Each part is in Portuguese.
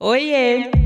Oiê!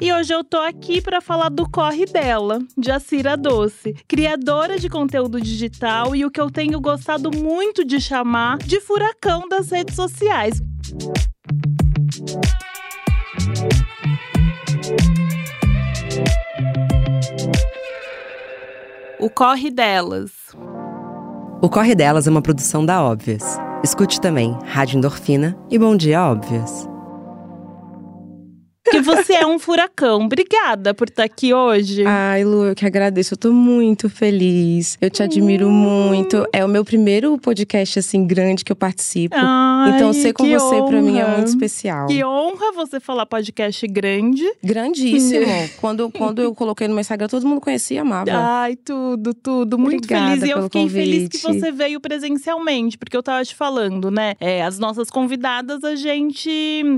E hoje eu tô aqui para falar do corre dela, de Acira Doce, criadora de conteúdo digital e o que eu tenho gostado muito de chamar de furacão das redes sociais. O Corre Delas. O Corre Delas é uma produção da Óbvias. Escute também Rádio Endorfina e Bom Dia Óbvias que você é um furacão. Obrigada por estar aqui hoje. Ai, Lu, eu que agradeço. Eu tô muito feliz. Eu te admiro muito. É o meu primeiro podcast, assim, grande que eu participo. Ai, então, ser com você, honra. pra mim, é muito especial. Que honra você falar podcast grande. Grandíssimo. quando, quando eu coloquei no meu Instagram, todo mundo conhecia e amava. Ai, tudo, tudo. Muito Obrigada feliz. E eu fiquei convite. feliz que você veio presencialmente, porque eu tava te falando, né? É, as nossas convidadas a gente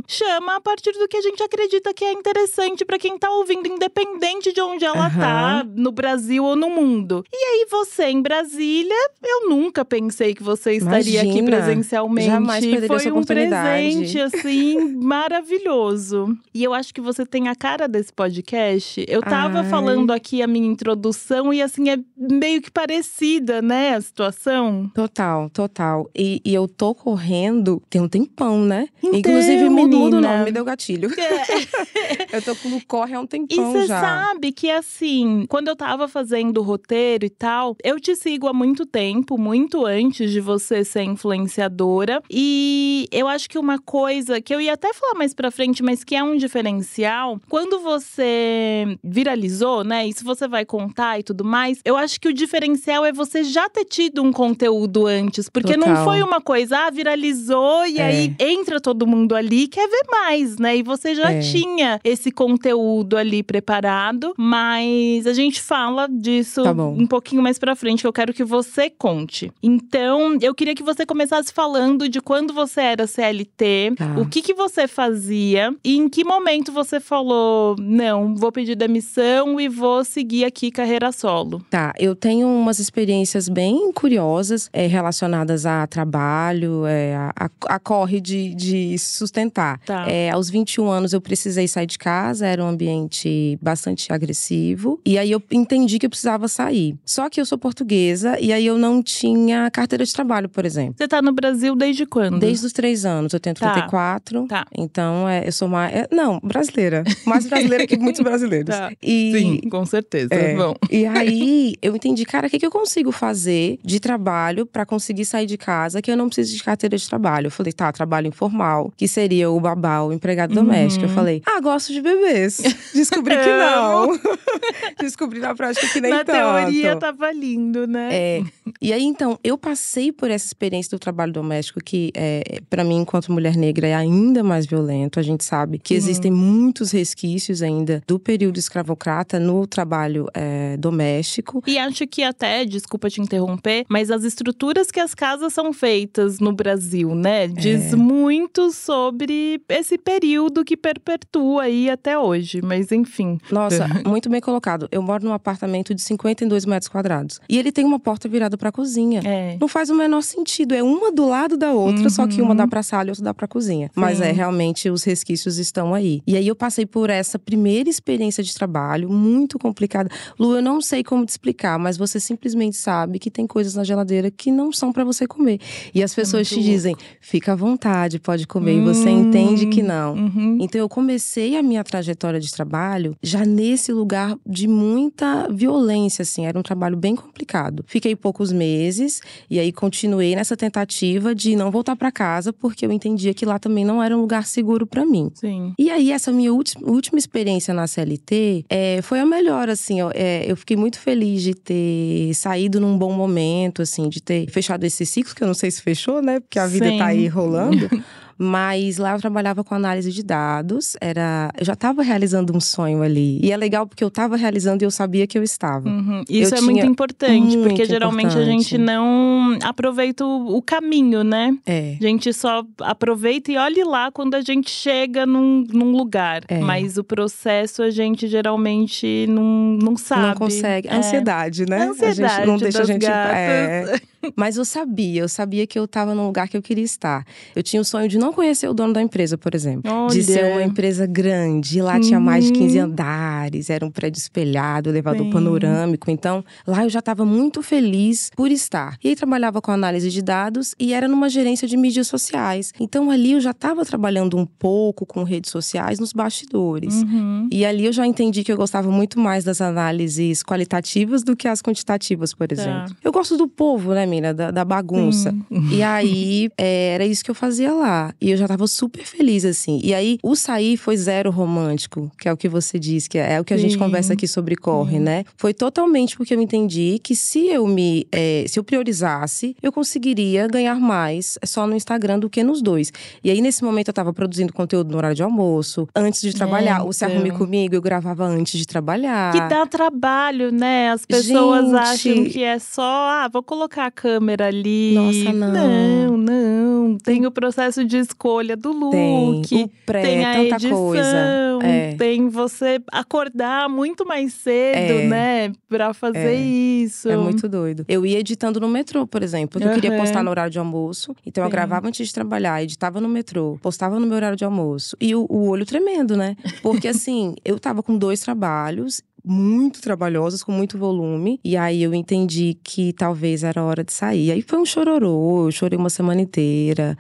chama a partir do que a gente acredita acredita que é interessante para quem tá ouvindo, independente de onde ela uhum. tá, no Brasil ou no mundo. E aí, você em Brasília, eu nunca pensei que você estaria Imagina, aqui presencialmente. Jamais perderia Foi essa um presente, assim, maravilhoso. E eu acho que você tem a cara desse podcast. Eu tava Ai. falando aqui a minha introdução e, assim, é meio que parecida, né, a situação. Total, total. E, e eu tô correndo tem um tempão, né? Então, Inclusive, muda o nome, me deu gatilho. É. eu tô com o corre há um tempão e já. E você sabe que, assim, quando eu tava fazendo o roteiro e tal, eu te sigo há muito tempo, muito antes de você ser influenciadora. E eu acho que uma coisa que eu ia até falar mais pra frente, mas que é um diferencial, quando você viralizou, né? E se você vai contar e tudo mais, eu acho que o diferencial é você já ter tido um conteúdo antes. Porque Total. não foi uma coisa, ah, viralizou e é. aí entra todo mundo ali quer ver mais, né? E você já é. Tinha tinha esse conteúdo ali preparado, mas a gente fala disso tá um pouquinho mais pra frente, que eu quero que você conte. Então, eu queria que você começasse falando de quando você era CLT, tá. o que que você fazia e em que momento você falou: não, vou pedir demissão e vou seguir aqui carreira solo. Tá, eu tenho umas experiências bem curiosas é, relacionadas a trabalho, é, a, a, a corre de, de sustentar. Tá. É, aos 21 anos eu precisei precisei sair de casa, era um ambiente bastante agressivo. E aí eu entendi que eu precisava sair. Só que eu sou portuguesa e aí eu não tinha carteira de trabalho, por exemplo. Você tá no Brasil desde quando? Desde os três anos. Eu tenho 34. Tá. tá. Então é, eu sou mais. É, não, brasileira. Mais brasileira que muitos brasileiros. Tá. E, Sim, com certeza. É, Bom. E aí eu entendi, cara, o que, que eu consigo fazer de trabalho para conseguir sair de casa que eu não preciso de carteira de trabalho? Eu falei, tá, trabalho informal, que seria o babá, o empregado uhum. doméstico. Eu falei, ah, gosto de bebês. Descobri que não. Descobri na prática que nem na tanto. Na teoria tava lindo, né? É. E aí, então, eu passei por essa experiência do trabalho doméstico que, é, para mim, enquanto mulher negra, é ainda mais violento. A gente sabe que uhum. existem muitos resquícios ainda do período escravocrata no trabalho é, doméstico. E acho que até, desculpa te interromper, mas as estruturas que as casas são feitas no Brasil, né? Diz é. muito sobre esse período que perpetua perpetua aí até hoje, mas enfim. Nossa, muito bem colocado. Eu moro num apartamento de 52 metros quadrados. E ele tem uma porta virada pra cozinha. É. Não faz o menor sentido. É uma do lado da outra, uhum. só que uma dá uhum. pra sala e outra dá pra cozinha. Sim. Mas é, realmente, os resquícios estão aí. E aí eu passei por essa primeira experiência de trabalho, muito complicada. Lu, eu não sei como te explicar, mas você simplesmente sabe que tem coisas na geladeira que não são para você comer. E as pessoas é te louco. dizem, fica à vontade, pode comer. Hum. E você entende que não. Uhum. Então eu comecei comecei a minha trajetória de trabalho já nesse lugar de muita violência, assim, era um trabalho bem complicado. Fiquei poucos meses e aí continuei nessa tentativa de não voltar para casa porque eu entendia que lá também não era um lugar seguro para mim. Sim. E aí essa minha última experiência na CLT é, foi a melhor, assim, ó, é, eu fiquei muito feliz de ter saído num bom momento, assim, de ter fechado esse ciclo que eu não sei se fechou, né? Porque a vida Sim. tá aí rolando. Mas lá eu trabalhava com análise de dados, era, eu já estava realizando um sonho ali. E é legal porque eu estava realizando e eu sabia que eu estava. Uhum. Isso eu é muito importante, muito porque geralmente importante. a gente não aproveita o, o, caminho, né? É. A gente só aproveita e olhe lá quando a gente chega num, num lugar. É. Mas o processo a gente geralmente não, não sabe. Não consegue. É. Ansiedade, né? Ansiedade a gente não deixa a gente. É. Mas eu sabia, eu sabia que eu estava num lugar que eu queria estar. Eu tinha o sonho de não conhecer o dono da empresa, por exemplo. Olha. De ser uma empresa grande. Lá uhum. tinha mais de 15 andares, era um prédio espelhado, elevador Sim. panorâmico. Então, lá eu já estava muito feliz por estar. E aí trabalhava com análise de dados e era numa gerência de mídias sociais. Então, ali eu já estava trabalhando um pouco com redes sociais nos bastidores. Uhum. E ali eu já entendi que eu gostava muito mais das análises qualitativas do que as quantitativas, por tá. exemplo. Tá. Eu gosto do povo, né, Mina? Da, da bagunça. Sim. E aí, é, era isso que eu fazia lá. E eu já tava super feliz, assim. E aí, o sair foi zero romântico, que é o que você diz, que é, é o que a Sim. gente conversa aqui sobre corre, né? Foi totalmente porque eu entendi que se eu me. É, se eu priorizasse, eu conseguiria ganhar mais só no Instagram do que nos dois. E aí, nesse momento, eu tava produzindo conteúdo no horário de almoço, antes de trabalhar. É, o Se Arrume Comigo, eu gravava antes de trabalhar. Que dá trabalho, né? As pessoas gente... acham que é só, ah, vou colocar a câmera ali. Nossa, não. Não, não. Tem o processo de escolha do look. Tem, o pré, tem a tanta edição, coisa. É. Tem você acordar muito mais cedo, é. né? Pra fazer é. isso. É muito doido. Eu ia editando no metrô, por exemplo. Porque uhum. eu queria postar no horário de almoço. Então eu gravava antes de trabalhar, editava no metrô, postava no meu horário de almoço. E o, o olho tremendo, né? Porque assim, eu tava com dois trabalhos muito trabalhosas, com muito volume. E aí eu entendi que talvez era hora de sair. Aí foi um chororô, eu chorei uma semana inteira.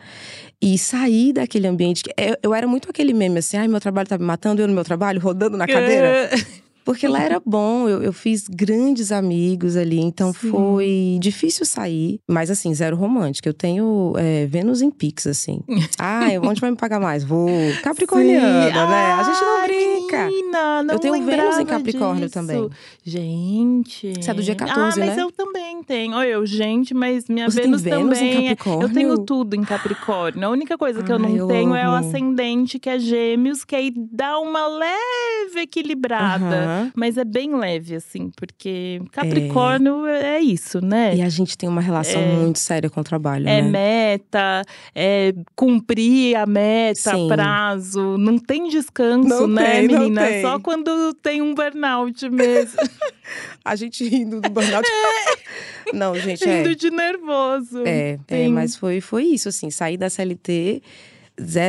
E sair daquele ambiente. Eu, eu era muito aquele meme assim: ai, meu trabalho tá me matando, eu no meu trabalho, rodando na cadeira. Porque lá era bom, eu, eu fiz grandes amigos ali, então Sim. foi difícil sair. Mas assim, zero romântico. Eu tenho é, Vênus em Pix, assim. ah, onde vai me pagar mais? Vou. Capricorniana, né? a gente não brinca. Menina, não eu tenho Vênus em Capricórnio disso. também. Gente. Você é do dia 14, ah, mas né? eu também tenho. Olha, eu, gente, mas minha Você Vênus, tem Vênus também. Em Capricórnio? Eu tenho tudo em Capricórnio. A única coisa que eu não eu tenho é o amo. ascendente, que é Gêmeos, que aí dá uma leve equilibrada. Uhum. Mas é bem leve, assim, porque Capricórnio é, é isso, né? E a gente tem uma relação É. muito séria com o trabalho, É né? meta, é cumprir a meta, Sim. prazo. Não tem descanso, Não né, tem, menina? tem. Só quando tem um burnout mesmo. A gente rindo do burnout. Não, gente, é. Rindo de nervoso. É, é, mas foi, foi isso, assim, sair da CLT,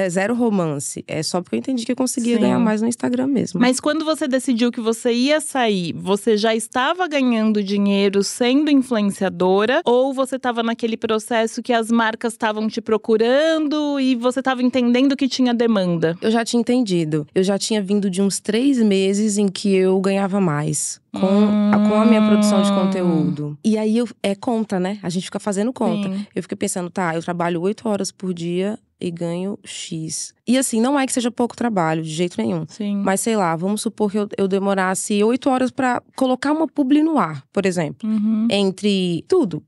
zero romance. É só porque eu entendi que eu conseguia Sim. ganhar mais no Instagram mesmo. Mas quando você decidiu que você ia sair, você já estava ganhando dinheiro sendo influenciadora? Ou você estava naquele processo que as marcas estavam te procurando e você estava entendendo que tinha demanda? Eu já tinha entendido. Eu já tinha vindo de uns três meses em que eu ganhava mais. Com, a, com a minha produção de Hum. conteúdo. E aí eu, é conta, né? A gente fica fazendo conta. Sim. Eu fiquei pensando, tá, eu trabalho oito horas por dia e ganho X. E assim, não é que seja pouco trabalho, de jeito nenhum. Sim. Mas sei lá, vamos supor que eu, eu demorasse oito horas pra colocar uma publi no ar, por exemplo. Uhum. Entre tudo.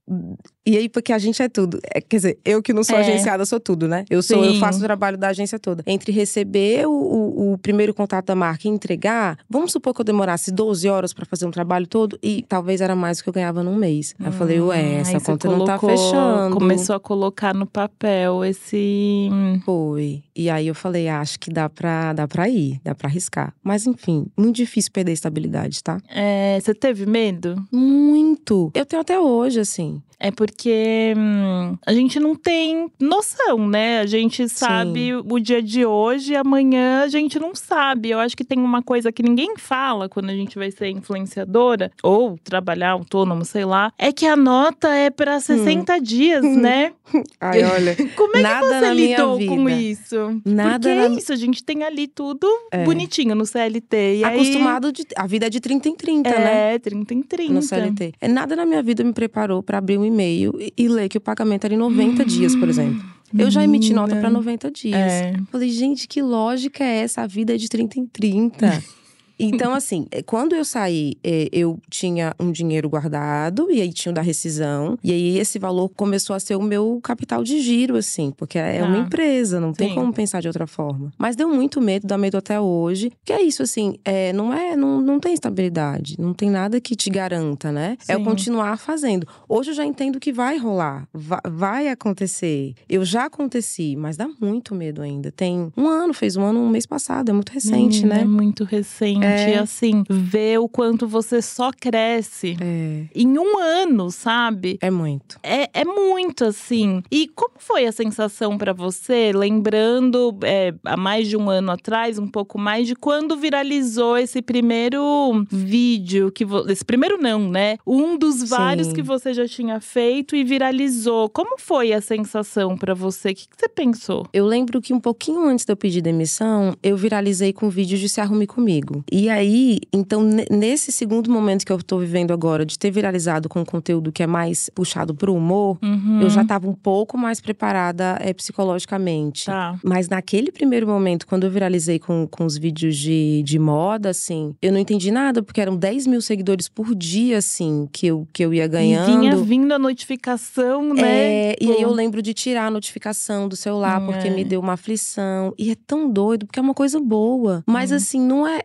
E aí, porque a gente é tudo. É, quer dizer, eu que não sou É. agenciada, sou tudo, né? Eu sou, eu Sim. faço o trabalho da agência toda. Entre receber o, o, o primeiro contato da marca e entregar, vamos supor que eu demorasse 12 horas pra fazer um trabalho todo e talvez era mais do que eu ganhava num mês. Aí eu falei, ué, Hum, essa aí conta não tá colocou- fechando. Começou a colocar no papel esse. Foi. E aí eu falei, ah, acho que dá pra, dá pra ir, dá pra arriscar. Mas enfim, muito difícil perder a estabilidade, tá? É, você teve medo? Muito. Eu tenho até hoje, assim. É porque hum, a gente não tem noção, né? A gente sabe o dia de hoje e amanhã a gente não sabe. Eu acho que tem uma coisa que ninguém fala quando a gente vai ser influenciadora ou trabalhar autônomo, sei lá, é que a nota é pra 60 dias, né? Ai, olha. Como é que você lidou com isso? Nada Porque na é isso, a gente tem ali tudo É. bonitinho no CLT. E aí- Acostumado de. A vida é de 30 em 30, né? É, 30 em 30. No CLT. É, nada na minha vida me preparou pra abrir um e-mail e, e ler que o pagamento era em 90 dias, por exemplo. Eu já emiti nota pra 90 dias. É. Falei, gente, que lógica é essa? A vida é de 30 em 30. Então, assim, é, quando eu saí, é, eu tinha um dinheiro guardado, e aí tinha o da rescisão. E aí esse valor começou a ser o meu capital de giro, assim, porque é ah, uma empresa, não tem como pensar de outra forma. Mas deu muito medo, dá medo até hoje. Que é isso, assim, é, não é, não, não tem estabilidade, não tem nada que te garanta, né? Sim. É o continuar fazendo. Hoje eu já entendo que vai rolar, vai, vai acontecer. Eu já aconteci, mas dá muito medo ainda. Tem um ano, fez um ano um mês passado, é muito recente, né? É muito recente. É. Assim, ver o quanto você só cresce é. em um ano, sabe? É muito. É, é muito, assim. E como foi a sensação para você, lembrando é, há mais de um ano atrás, um pouco mais, de quando viralizou esse primeiro vídeo que esse primeiro não, né? Um dos vários Sim. que você já tinha feito e viralizou. Como foi a sensação para você? O que, que você pensou? Eu lembro que um pouquinho antes de eu pedir demissão, eu viralizei com vídeos de Se Arrume Comigo. E aí, então, nesse segundo momento que eu tô vivendo agora, de ter viralizado com conteúdo que é mais puxado pro humor, uhum. eu já tava um pouco mais preparada é, psicologicamente. Tá. Mas naquele primeiro momento, quando eu viralizei com, com os vídeos de, de moda, assim, eu não entendi nada, porque eram 10 mil seguidores por dia, assim, que eu, que eu ia ganhando. E vinha vindo a notificação, né? É, e aí eu lembro de tirar a notificação do celular, porque me é. deu uma aflição. E é tão doido, porque é uma coisa boa. Mas hum. assim, não é.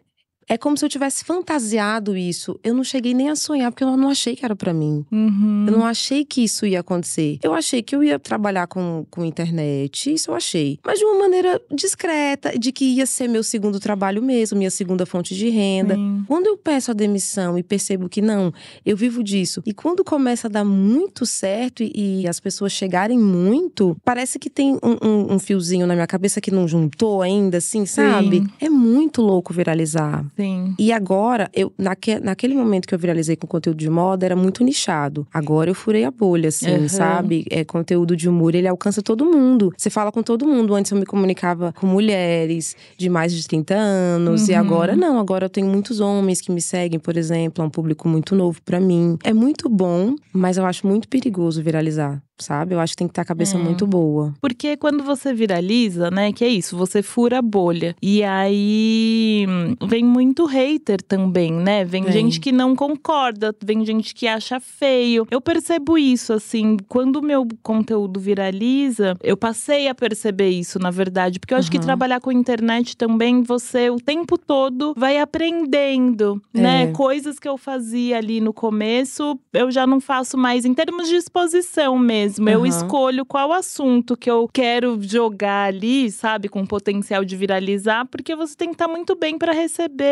É como se eu tivesse fantasiado isso. Eu não cheguei nem a sonhar, porque eu não achei que era para mim. Uhum. Eu não achei que isso ia acontecer. Eu achei que eu ia trabalhar com, com internet, isso eu achei. Mas de uma maneira discreta, de que ia ser meu segundo trabalho mesmo, minha segunda fonte de renda. Sim. Quando eu peço a demissão e percebo que não, eu vivo disso. E quando começa a dar muito certo e, e as pessoas chegarem muito, parece que tem um, um, um, fiozinho na minha cabeça que não juntou ainda, assim, sabe? Sim. É muito louco viralizar. Sim. E agora, eu naque, naquele momento que eu viralizei com conteúdo de moda, era muito nichado. Agora eu furei a bolha, assim, uhum. sabe? É, conteúdo de humor, ele alcança todo mundo. Você fala com todo mundo. Antes eu me comunicava com mulheres de mais de 30 anos. Uhum. E agora não. Agora eu tenho muitos homens que me seguem, por exemplo. É um público muito novo para mim. É muito bom, mas eu acho muito perigoso viralizar sabe? Eu acho que tem que ter a cabeça é. muito boa. Porque quando você viraliza, né, que é isso, você fura a bolha. E aí vem muito hater também, né? Vem, vem, gente que não concorda, vem gente que acha feio. Eu percebo isso, assim, quando o meu conteúdo viraliza, eu passei a perceber isso, na verdade. Porque eu acho uhum. que trabalhar com internet também, você o tempo todo vai aprendendo, é. né? Coisas que eu fazia ali no começo, eu já não faço mais em termos de exposição mesmo mesmo. Uhum. Eu escolho qual assunto que eu quero jogar ali, sabe, com potencial de viralizar, porque você tem que estar tá muito bem para receber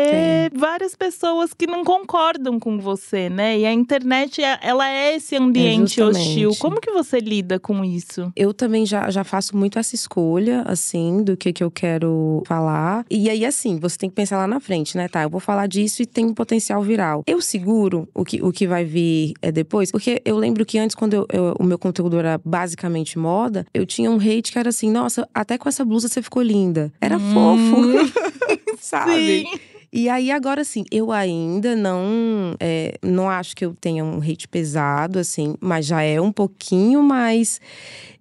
Sim. várias pessoas que não concordam com você, né? E a internet, é, ela é esse ambiente é hostil. Como que você lida com isso? Eu também já, já faço muito essa escolha, assim, do que, que eu quero falar. E aí, assim, você tem que pensar lá na frente, né? Tá, eu vou falar disso e tem um potencial viral. Eu seguro o que, o que vai vir é, depois, porque eu lembro que antes, quando eu, eu, o meu conteúdo conteúdo era basicamente moda, eu tinha um hate que era assim: nossa, até com essa blusa você ficou linda. Era hum. fofo, sabe? Sim. E aí, agora assim, eu ainda não é, não acho que eu tenha um hate pesado, assim, mas já é um pouquinho mais.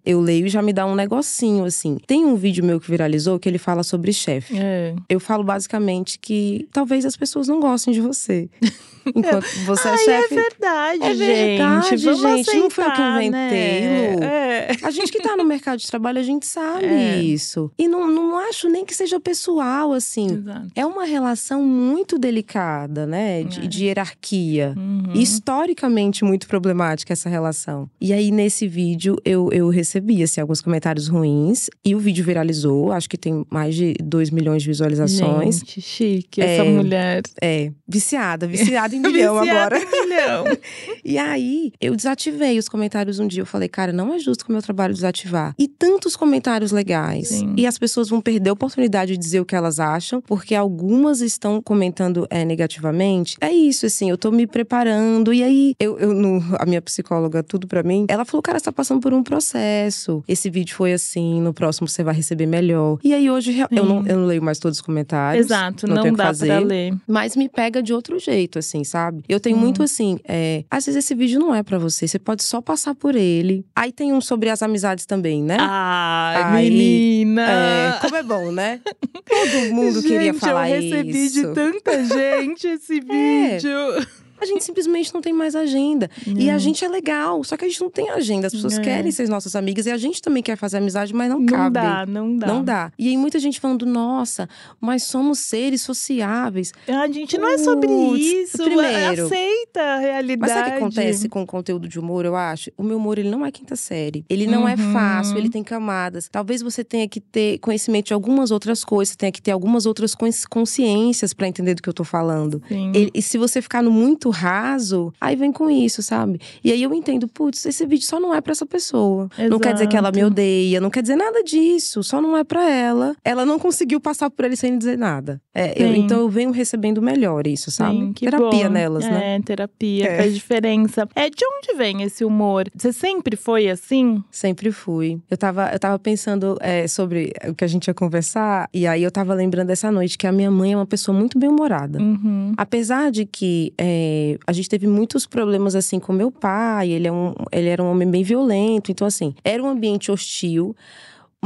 Eu leio e já me dá um negocinho, assim. Tem um vídeo meu que viralizou que ele fala sobre chefe. É. Eu falo basicamente que talvez as pessoas não gostem de você. Enquanto você é chefe. É verdade, é verdade, gente. Vamos gente. Aceitar, não foi eu que inventei, né? Lu. É. A gente que tá no mercado de trabalho, a gente sabe é. isso. E não, não acho nem que seja pessoal, assim. Exato. É uma relação muito delicada, né? De, é. de hierarquia. Uhum. Historicamente muito problemática essa relação. E aí, nesse vídeo, eu, eu recebi, assim, alguns comentários ruins. E o vídeo viralizou. Acho que tem mais de 2 milhões de visualizações. Gente, chique essa é, mulher. É, viciada, viciada em milhão agora. Em milhão. e aí, eu desativei os comentários um dia. Eu falei, cara, não é justo com o meu trabalho desativar. E tantos comentários legais. Sim. E as pessoas vão perder a oportunidade de dizer o que elas acham, porque algumas estão comentando é, negativamente. É isso, assim, eu tô me preparando. E aí, eu, eu no, a minha psicóloga, tudo para mim, ela falou, cara, você tá passando por um processo processo. Esse vídeo foi assim, no próximo você vai receber melhor. E aí hoje eu não, eu não leio mais todos os comentários. Exato, não, não dá fazer, pra ler. Mas me pega de outro jeito, assim, sabe? Eu tenho hum. muito assim, é, às vezes esse vídeo não é para você, você pode só passar por ele. Aí tem um sobre as amizades também, né? Ah, menina! É, como é bom, né? Todo mundo gente, queria falar isso. eu recebi isso. de tanta gente esse é. vídeo. É. A gente simplesmente não tem mais agenda. E a gente é legal, só que a gente não tem agenda. As pessoas é. querem ser nossas amigas e a gente também quer fazer amizade, mas não, não cabe. Não dá, não dá. Não dá. E aí muita gente falando, nossa, mas somos seres sociáveis. A gente não é sobre isso. Primeiro, aceita a realidade. Mas sabe o que acontece com o conteúdo de humor, eu acho? O meu humor, ele não é quinta série. Ele não é uhum. é fácil, ele tem camadas. Talvez você tenha que ter conhecimento de algumas outras coisas, tenha que ter algumas outras consciências para entender do que eu tô falando. Ele, e se você ficar no muito muito raso, aí vem com isso, sabe? E aí eu entendo, putz, esse vídeo só não é para essa pessoa. Exato. Não quer dizer que ela me odeia, não quer dizer nada disso, só não é para ela. Ela não conseguiu passar por ele sem dizer nada. É, eu, então eu venho recebendo melhor isso, sabe? Sim, terapia bom. nelas, né? É, terapia, é. faz diferença. É, de onde vem esse humor? Você sempre foi assim? Sempre fui. Eu tava, eu tava pensando é, sobre o que a gente ia conversar, e aí eu tava lembrando dessa noite que a minha mãe é uma pessoa muito bem-humorada. Uhum. Apesar de que é, a gente teve muitos problemas assim com meu pai, ele, é um, ele era um homem bem violento, então assim, era um ambiente hostil.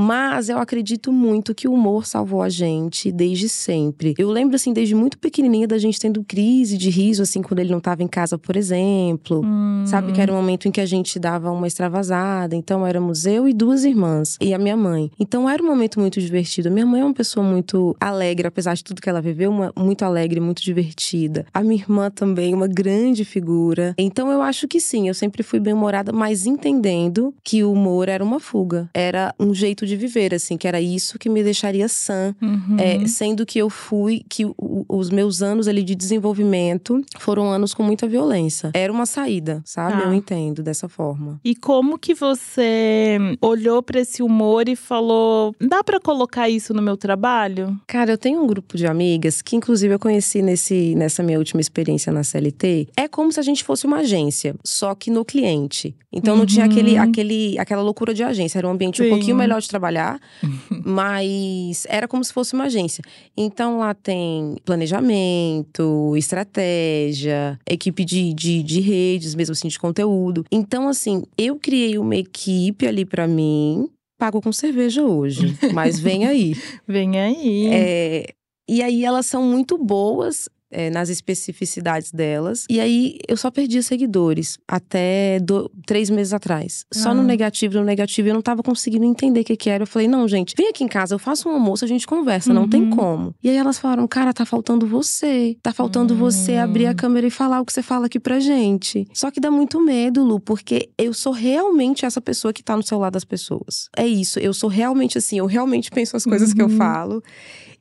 Mas eu acredito muito que o humor salvou a gente desde sempre. Eu lembro, assim, desde muito pequenininha da gente tendo crise de riso, assim, quando ele não estava em casa, por exemplo. Hum. Sabe? Que era um momento em que a gente dava uma extravasada. Então, éramos eu e duas irmãs. E a minha mãe. Então, era um momento muito divertido. Minha mãe é uma pessoa muito alegre, apesar de tudo que ela viveu, uma, muito alegre, muito divertida. A minha irmã também, uma grande figura. Então, eu acho que sim, eu sempre fui bem-humorada, mas entendendo que o humor era uma fuga. Era um jeito de viver, assim, que era isso que me deixaria sã. Uhum. É, sendo que eu fui, que o, os meus anos ali de desenvolvimento foram anos com muita violência. Era uma saída, sabe? Ah. Eu entendo dessa forma. E como que você olhou para esse humor e falou: dá para colocar isso no meu trabalho? Cara, eu tenho um grupo de amigas que, inclusive, eu conheci nesse, nessa minha última experiência na CLT. É como se a gente fosse uma agência, só que no cliente. Então uhum. não tinha aquele, uhum. aquele, aquela loucura de agência. Era um ambiente Sim. um pouquinho melhor de trabalhar, mas era como se fosse uma agência. Então lá tem planejamento, estratégia, equipe de, de, de redes, mesmo assim, de conteúdo. Então, assim, eu criei uma equipe ali para mim. Pago com cerveja hoje, mas vem aí. vem aí. É, e aí elas são muito boas é, nas especificidades delas. E aí eu só perdia seguidores até do, três meses atrás. Só no ah. negativo, no negativo, eu não tava conseguindo entender o que, que era. Eu falei, não, gente, vem aqui em casa, eu faço um almoço, a gente conversa, uhum. não tem uhum. como. E aí elas falaram, cara, tá faltando você. Tá faltando uhum. você abrir a câmera e falar o que você fala aqui pra gente. Só que dá muito medo, Lu, porque eu sou realmente essa pessoa que tá no celular das pessoas. É isso, eu sou realmente assim, eu realmente penso as coisas uhum. que eu uhum. falo.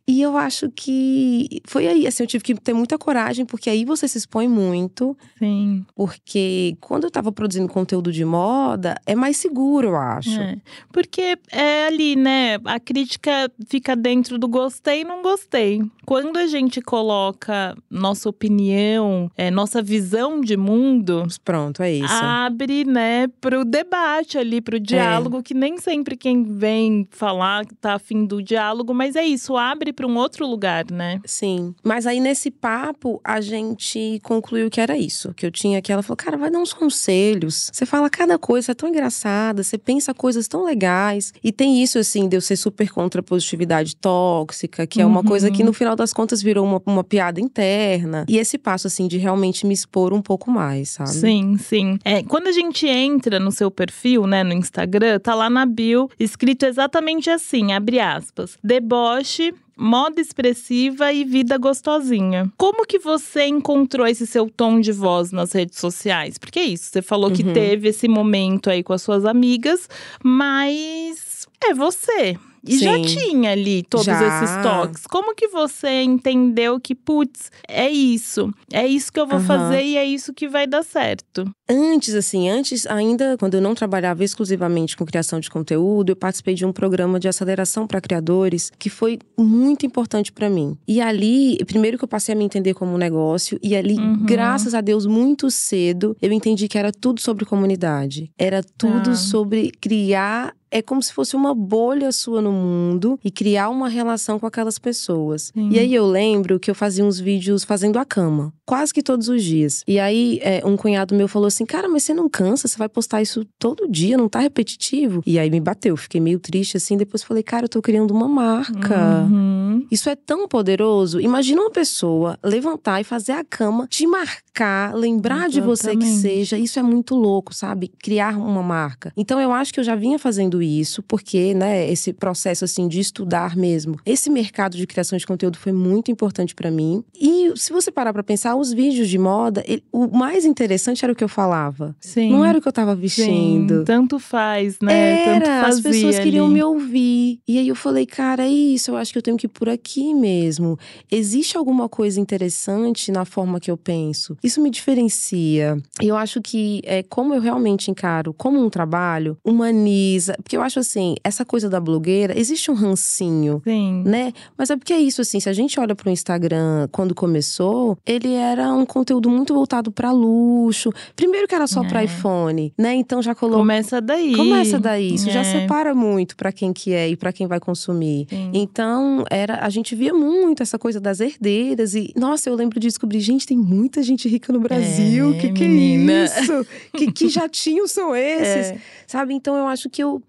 E eu acho que foi aí, assim, eu tive que ter muita coragem, porque aí você se expõe muito. Sim. Porque quando eu tava produzindo conteúdo de moda, é mais seguro, eu acho. É. Porque é ali, né? A crítica fica dentro do gostei e não gostei. Quando a gente coloca nossa opinião, é, nossa visão de mundo. Pronto, é isso. Abre, né, pro debate ali, pro diálogo, é. que nem sempre quem vem falar tá afim do diálogo, mas é isso, abre para um outro lugar, né? Sim. Mas aí nesse papo a gente concluiu que era isso, que eu tinha que ela falou: "Cara, vai dar uns conselhos. Você fala cada coisa é tão engraçada, você pensa coisas tão legais". E tem isso assim de eu ser super contra a positividade tóxica, que é uma coisa que uhum. no final das contas virou uma, uma piada interna. E esse passo assim de realmente me expor um pouco mais, sabe? Sim, sim. É, quando a gente entra no seu perfil, né, no Instagram, tá lá na bio escrito exatamente assim, abre aspas: deboche moda expressiva e vida gostosinha. Como que você encontrou esse seu tom de voz nas redes sociais? Porque é isso, você falou que uhum. teve esse momento aí com as suas amigas, mas é você. E Sim. já tinha ali todos já. esses toques. Como que você entendeu que, putz, é isso. É isso que eu vou uhum. fazer e é isso que vai dar certo? Antes, assim, antes, ainda quando eu não trabalhava exclusivamente com criação de conteúdo, eu participei de um programa de aceleração para criadores que foi muito importante para mim. E ali, primeiro que eu passei a me entender como um negócio, e ali, uhum. graças a Deus, muito cedo, eu entendi que era tudo sobre comunidade. Era tudo ah. sobre criar é como se fosse uma bolha sua no mundo e criar uma relação com aquelas pessoas. Sim. E aí eu lembro que eu fazia uns vídeos fazendo a cama, quase que todos os dias. E aí é, um cunhado meu falou assim: Cara, mas você não cansa? Você vai postar isso todo dia, não tá repetitivo? E aí me bateu, fiquei meio triste assim. Depois falei: Cara, eu tô criando uma marca. Uhum. Isso é tão poderoso. Imagina uma pessoa levantar e fazer a cama, te marcar, lembrar Exatamente. de você que seja. Isso é muito louco, sabe? Criar uma marca. Então eu acho que eu já vinha fazendo isso, porque, né, esse processo assim de estudar mesmo. Esse mercado de criação de conteúdo foi muito importante para mim. E se você parar para pensar, os vídeos de moda, ele, o mais interessante era o que eu falava. Sim. Não era o que eu tava vestindo. Sim, tanto faz, né? Era, tanto fazia as pessoas ali. queriam me ouvir. E aí eu falei, cara, é isso, eu acho que eu tenho que ir por aqui mesmo. Existe alguma coisa interessante na forma que eu penso? Isso me diferencia. E eu acho que é como eu realmente encaro como um trabalho, humaniza, porque eu acho assim, essa coisa da blogueira, existe um rancinho, Sim. né? Mas é porque é isso, assim, se a gente olha pro Instagram quando começou, ele era um conteúdo muito voltado para luxo. Primeiro que era só é. para iPhone, né? Então já colocou. Começa daí. Começa daí. Isso é. já separa muito para quem que é e para quem vai consumir. Sim. Então, era a gente via muito essa coisa das herdeiras e nossa, eu lembro de descobrir, gente, tem muita gente rica no Brasil. É, que que menina. é isso? que que jatinhos são esses? É. Sabe? Então eu acho que eu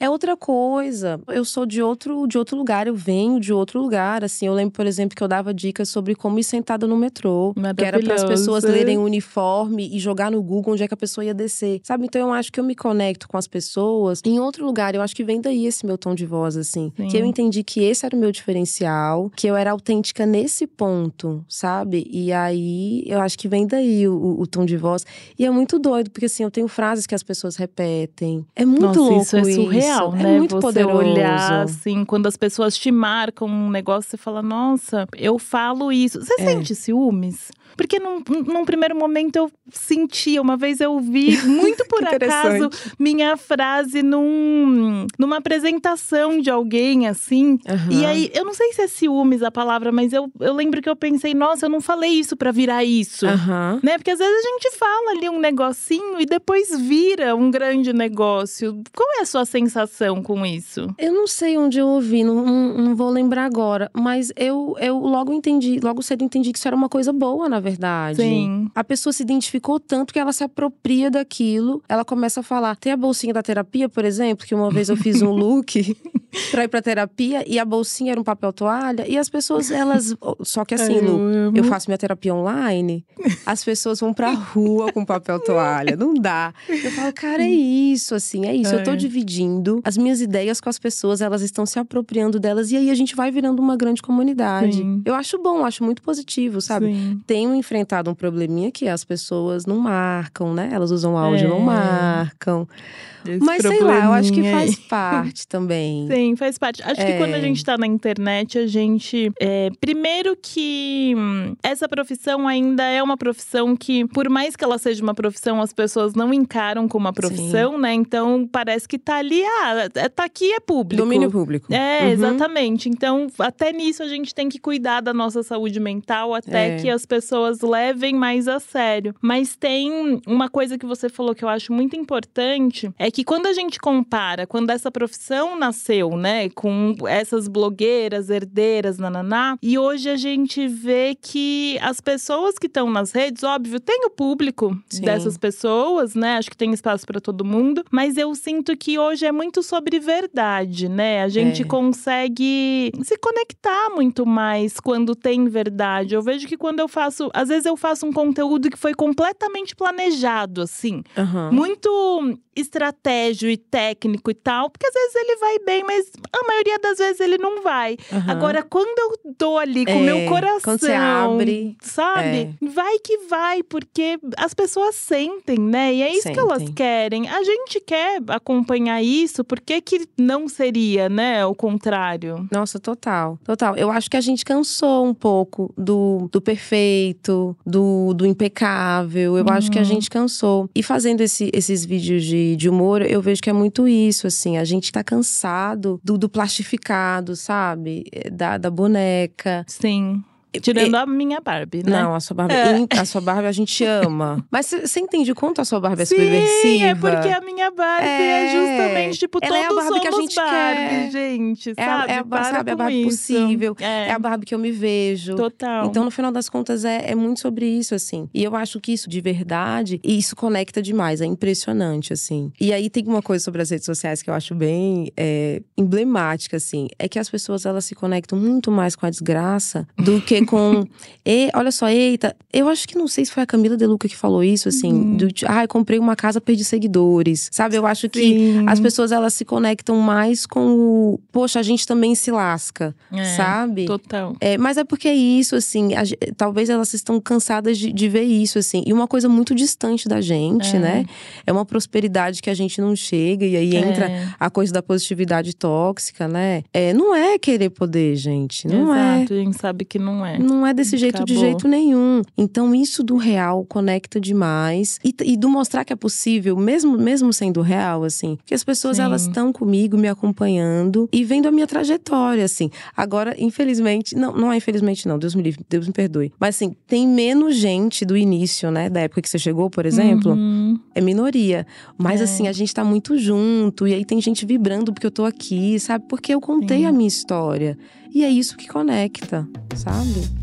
é outra coisa. Eu sou de outro, de outro lugar, eu venho de outro lugar. Assim, eu lembro, por exemplo, que eu dava dicas sobre como ir sentada no metrô. Que era para as pessoas lerem o uniforme e jogar no Google onde é que a pessoa ia descer. Sabe? Então eu acho que eu me conecto com as pessoas em outro lugar. Eu acho que vem daí esse meu tom de voz, assim. Sim. Que eu entendi que esse era o meu diferencial, que eu era autêntica nesse ponto, sabe? E aí eu acho que vem daí o, o tom de voz. E é muito doido, porque assim, eu tenho frases que as pessoas repetem. É muito Nossa, louco isso. É surreal surreal, é né? Muito você poderoso. olhar assim, quando as pessoas te marcam um negócio, você fala, nossa, eu falo isso. Você é. sente ciúmes? Porque num, num, primeiro momento eu sentia, uma vez eu vi, muito por acaso, minha frase num, numa apresentação de alguém, assim. Uhum. E aí, eu não sei se é ciúmes a palavra, mas eu, eu lembro que eu pensei, nossa, eu não falei isso para virar isso. Uhum. Né? Porque às vezes a gente fala ali um negocinho e depois vira um grande negócio. Qual é a sua sensação com isso? Eu não sei onde eu ouvi, não, não, não vou lembrar agora, mas eu, eu logo entendi, logo cedo entendi que isso era uma coisa boa, na verdade verdade. Sim. A pessoa se identificou tanto que ela se apropria daquilo. Ela começa a falar. Tem a bolsinha da terapia, por exemplo, que uma vez eu fiz um look pra ir pra terapia e a bolsinha era um papel toalha. E as pessoas, elas. Só que assim, Lu, eu faço minha terapia online, as pessoas vão pra rua com papel toalha. Não dá. Eu falo, cara, é isso, assim, é isso. Eu tô dividindo as minhas ideias com as pessoas, elas estão se apropriando delas, e aí a gente vai virando uma grande comunidade. Sim. Eu acho bom, acho muito positivo, sabe? Sim. Tem um enfrentado um probleminha que as pessoas não marcam, né? Elas usam áudio, é. não marcam. Esse Mas sei lá, eu acho que faz parte também. Sim, faz parte. Acho é. que quando a é. gente tá na internet, a gente. É, primeiro que hum, essa profissão ainda é uma profissão que, por mais que ela seja uma profissão, as pessoas não encaram como uma profissão, Sim. né? Então parece que tá ali, ah, é, tá aqui é público. Domínio público. É, uhum. exatamente. Então, até nisso a gente tem que cuidar da nossa saúde mental, até é. que as pessoas levem mais a sério. Mas tem uma coisa que você falou que eu acho muito importante: é que que quando a gente compara, quando essa profissão nasceu, né, com essas blogueiras, herdeiras, nananá, e hoje a gente vê que as pessoas que estão nas redes, óbvio, tem o público Sim. dessas pessoas, né? Acho que tem espaço para todo mundo, mas eu sinto que hoje é muito sobre verdade, né? A gente é. consegue se conectar muito mais quando tem verdade. Eu vejo que quando eu faço, às vezes eu faço um conteúdo que foi completamente planejado, assim, uhum. muito estratégico e técnico e tal, porque às vezes ele vai bem, mas a maioria das vezes ele não vai. Uhum. Agora, quando eu tô ali com o é, meu coração, quando você abre, sabe? É. Vai que vai, porque as pessoas sentem, né? E é isso sentem. que elas querem. A gente quer acompanhar isso, por que que não seria, né, o contrário? Nossa, total. Total. Eu acho que a gente cansou um pouco do, do perfeito, do, do impecável. Eu uhum. acho que a uhum. gente cansou. E fazendo esse, esses vídeos de, de humor, eu vejo que é muito isso, assim. A gente tá cansado do, do plastificado, sabe? Da, da boneca. Sim. Tirando a minha Barbie, né? Não, a sua Barbie, é. a sua Barbie a gente ama. Mas você entende quanto a sua Barbie é Sim, subversiva? é porque a minha Barbie é, é justamente, tipo, Ela todos é a Barbie que a gente Barbie, quer. gente, é, sabe? É, a, sabe, a Barbie isso. possível, é. é. a Barbie que eu me vejo. Total. Então, no final das contas, é, é muito sobre isso, assim. E eu acho que isso, de verdade, isso conecta demais, é impressionante, assim. E aí, tem uma coisa sobre as redes sociais que eu acho bem é, emblemática, assim. É que as pessoas, elas se conectam muito mais com a desgraça do que com. e, olha só, eita, eu acho que não sei se foi a Camila De Luca que falou isso, assim. Uhum. Do, ah, comprei uma casa, perdi seguidores. Sabe? Eu acho que Sim. as pessoas elas se conectam mais com o. Poxa, a gente também se lasca, é, sabe? Total. É, mas é porque é isso, assim. A, talvez elas estão cansadas de, de, ver isso, assim. E uma coisa muito distante da gente, é. né? É uma prosperidade que a gente não chega. E aí entra é. a coisa da positividade tóxica, né? É, não é querer poder, gente. Não é. Exato, é. a gente sabe que não é. Não é desse jeito Acabou. de jeito nenhum. Então, isso do real conecta demais. E, e do mostrar que é possível, mesmo, mesmo sendo real, assim. Que as pessoas, Sim. elas estão comigo, me acompanhando e vendo a minha trajetória, assim. Agora, infelizmente, não, não é infelizmente não, Deus me livre, Deus me perdoe. Mas assim, tem menos gente do início, né? Da época que você chegou, por exemplo. Uhum. É minoria. Mas é. assim, a gente tá muito junto. E aí tem gente vibrando porque eu tô aqui, sabe? Porque eu contei Sim. a minha história. E é isso que conecta, sabe?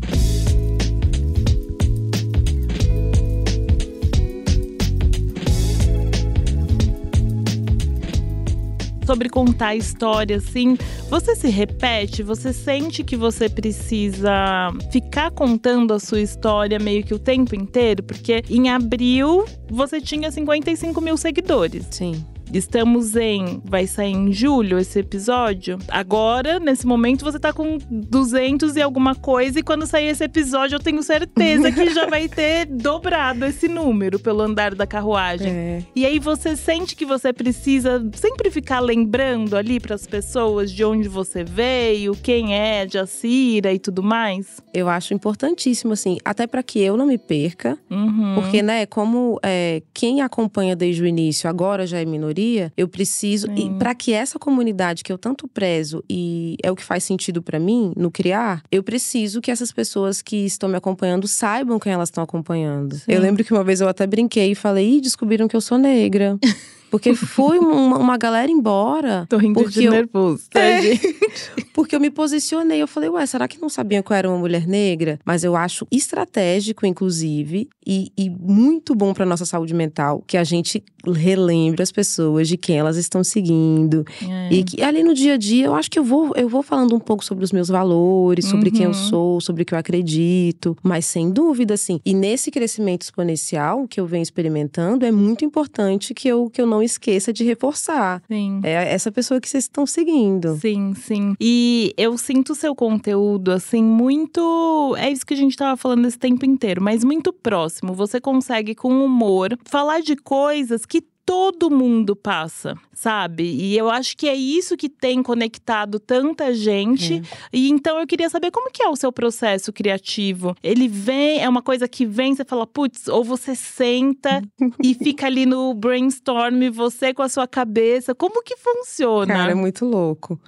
sobre contar história, assim, você se repete? Você sente que você precisa ficar contando a sua história meio que o tempo inteiro? Porque em abril você tinha 55 mil seguidores. Sim. Estamos em. Vai sair em julho esse episódio. Agora, nesse momento, você tá com 200 e alguma coisa. E quando sair esse episódio, eu tenho certeza que já vai ter dobrado esse número pelo andar da carruagem. É. E aí você sente que você precisa sempre ficar lembrando ali para as pessoas de onde você veio, quem é, Jacira e tudo mais? Eu acho importantíssimo, assim, até para que eu não me perca. Uhum. Porque, né, como é, quem acompanha desde o início agora já é minoria maioria, eu preciso. Sim. E para que essa comunidade que eu tanto prezo e é o que faz sentido para mim no criar, eu preciso que essas pessoas que estão me acompanhando saibam quem elas estão acompanhando. Sim. Eu lembro que uma vez eu até brinquei e falei: Ih, descobriram que eu sou negra. Porque foi uma, uma galera embora. Tô rindo porque de eu, nervoso, tá, é, gente? Porque eu me posicionei. Eu falei, ué, será que não sabiam que eu era uma mulher negra? Mas eu acho estratégico, inclusive, e, e muito bom para nossa saúde mental que a gente relembre as pessoas de quem elas estão seguindo. É. E que ali no dia a dia, eu acho que eu vou, eu vou falando um pouco sobre os meus valores, sobre uhum. quem eu uhum. sou, sobre o que eu acredito. Mas sem dúvida, assim. E nesse crescimento exponencial que eu venho experimentando, é muito importante que eu, que eu não esqueça de reforçar. Sim. É essa pessoa que vocês estão seguindo. Sim, sim. E eu sinto o seu conteúdo, assim, muito. É isso que a gente tava falando esse tempo inteiro, mas muito próximo. Você consegue, com humor, falar de coisas que todo mundo passa, sabe? E eu acho que é isso que tem conectado tanta gente. É. E então eu queria saber como que é o seu processo criativo. Ele vem, é uma coisa que vem, você fala, putz, ou você senta e fica ali no brainstorm, você com a sua cabeça. Como que funciona? Cara, é muito louco.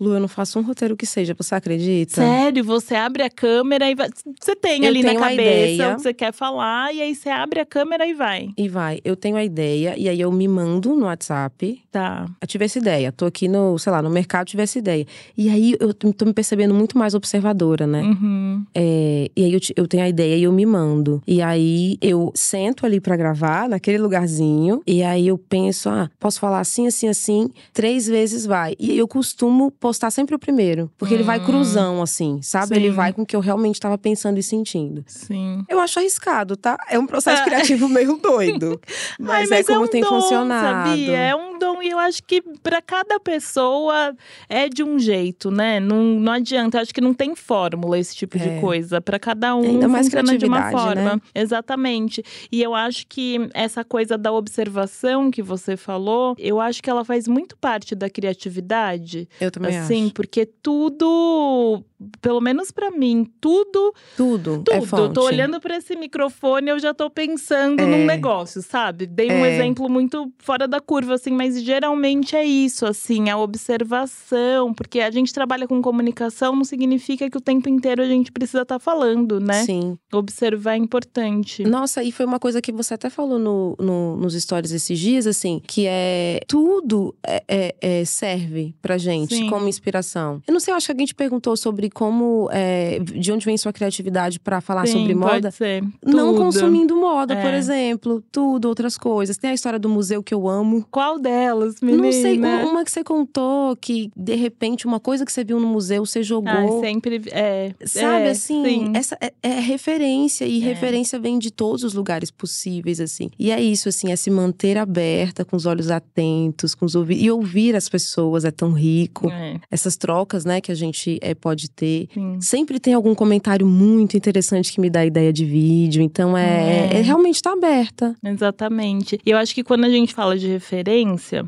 Lu, eu não faço um roteiro que seja, você acredita? Sério? Você abre a câmera e vai. Você tem eu ali na cabeça o que você quer falar, e aí você abre a câmera e vai. E vai. Eu tenho a ideia, e aí eu me mando no WhatsApp. Tá. Eu tive essa ideia. Tô aqui no, sei lá, no mercado, tive essa ideia. E aí eu tô me percebendo muito mais observadora, né? Uhum. É, e aí eu, eu tenho a ideia e eu me mando. E aí eu sento ali para gravar, naquele lugarzinho. E aí eu penso, ah, posso falar assim, assim, assim. Três vezes vai. E eu costumo postar sempre o primeiro. Porque hum. ele vai hum. cruzão, assim, sabe? Sim. Ele vai com o que eu realmente estava pensando e sentindo. Sim. Eu acho arriscado, tá? É um processo é. criativo meio doido. Mas, Ai, mas é como é um tem dom, funcionado. Sabia? É um dom e eu acho que para cada pessoa é de um jeito, né? Não, não adianta, eu acho que não tem fórmula esse tipo é. de coisa. Para cada um Ainda mais funciona de uma forma. Né? Exatamente. E eu acho que essa coisa da observação que você falou, eu acho que ela faz muito parte da criatividade. Eu também assim, acho. porque tudo pelo menos para mim, tudo. Tudo. É tudo. É fonte. Tô olhando para esse microfone, eu já tô pensando é. num negócio, sabe? Dei um é. exemplo muito fora da curva, assim, mas geralmente é isso, assim, a observação. Porque a gente trabalha com comunicação, não significa que o tempo inteiro a gente precisa estar tá falando, né? Sim. Observar é importante. Nossa, e foi uma coisa que você até falou no, no nos stories esses dias, assim, que é tudo é, é, é serve pra gente Sim. como inspiração. Eu não sei, eu acho que alguém te perguntou sobre como é, de onde vem sua criatividade para falar Sim, sobre moda. Pode ser. Não consumindo moda, é. por exemplo, tudo, outras coisas. Tem a história do museu que eu amo. Qual delas, menina? Não sei, uma que você contou que de repente uma coisa que você viu no museu você jogou. Ah, sempre é. Sabe é, assim, sim. essa é, é, referência e é. referência vem de todos os lugares possíveis assim. E é isso assim, é se manter aberta, com os olhos atentos, com os ouvidos e ouvir as pessoas é tão rico. É. Essas trocas, né, que a gente é, pode ter. Sim. Sempre tem algum comentário muito interessante que me dá ideia de vídeo. Então é, é. é realmente tá aberta. Exatamente. E eu acho que quando a gente fala de referência,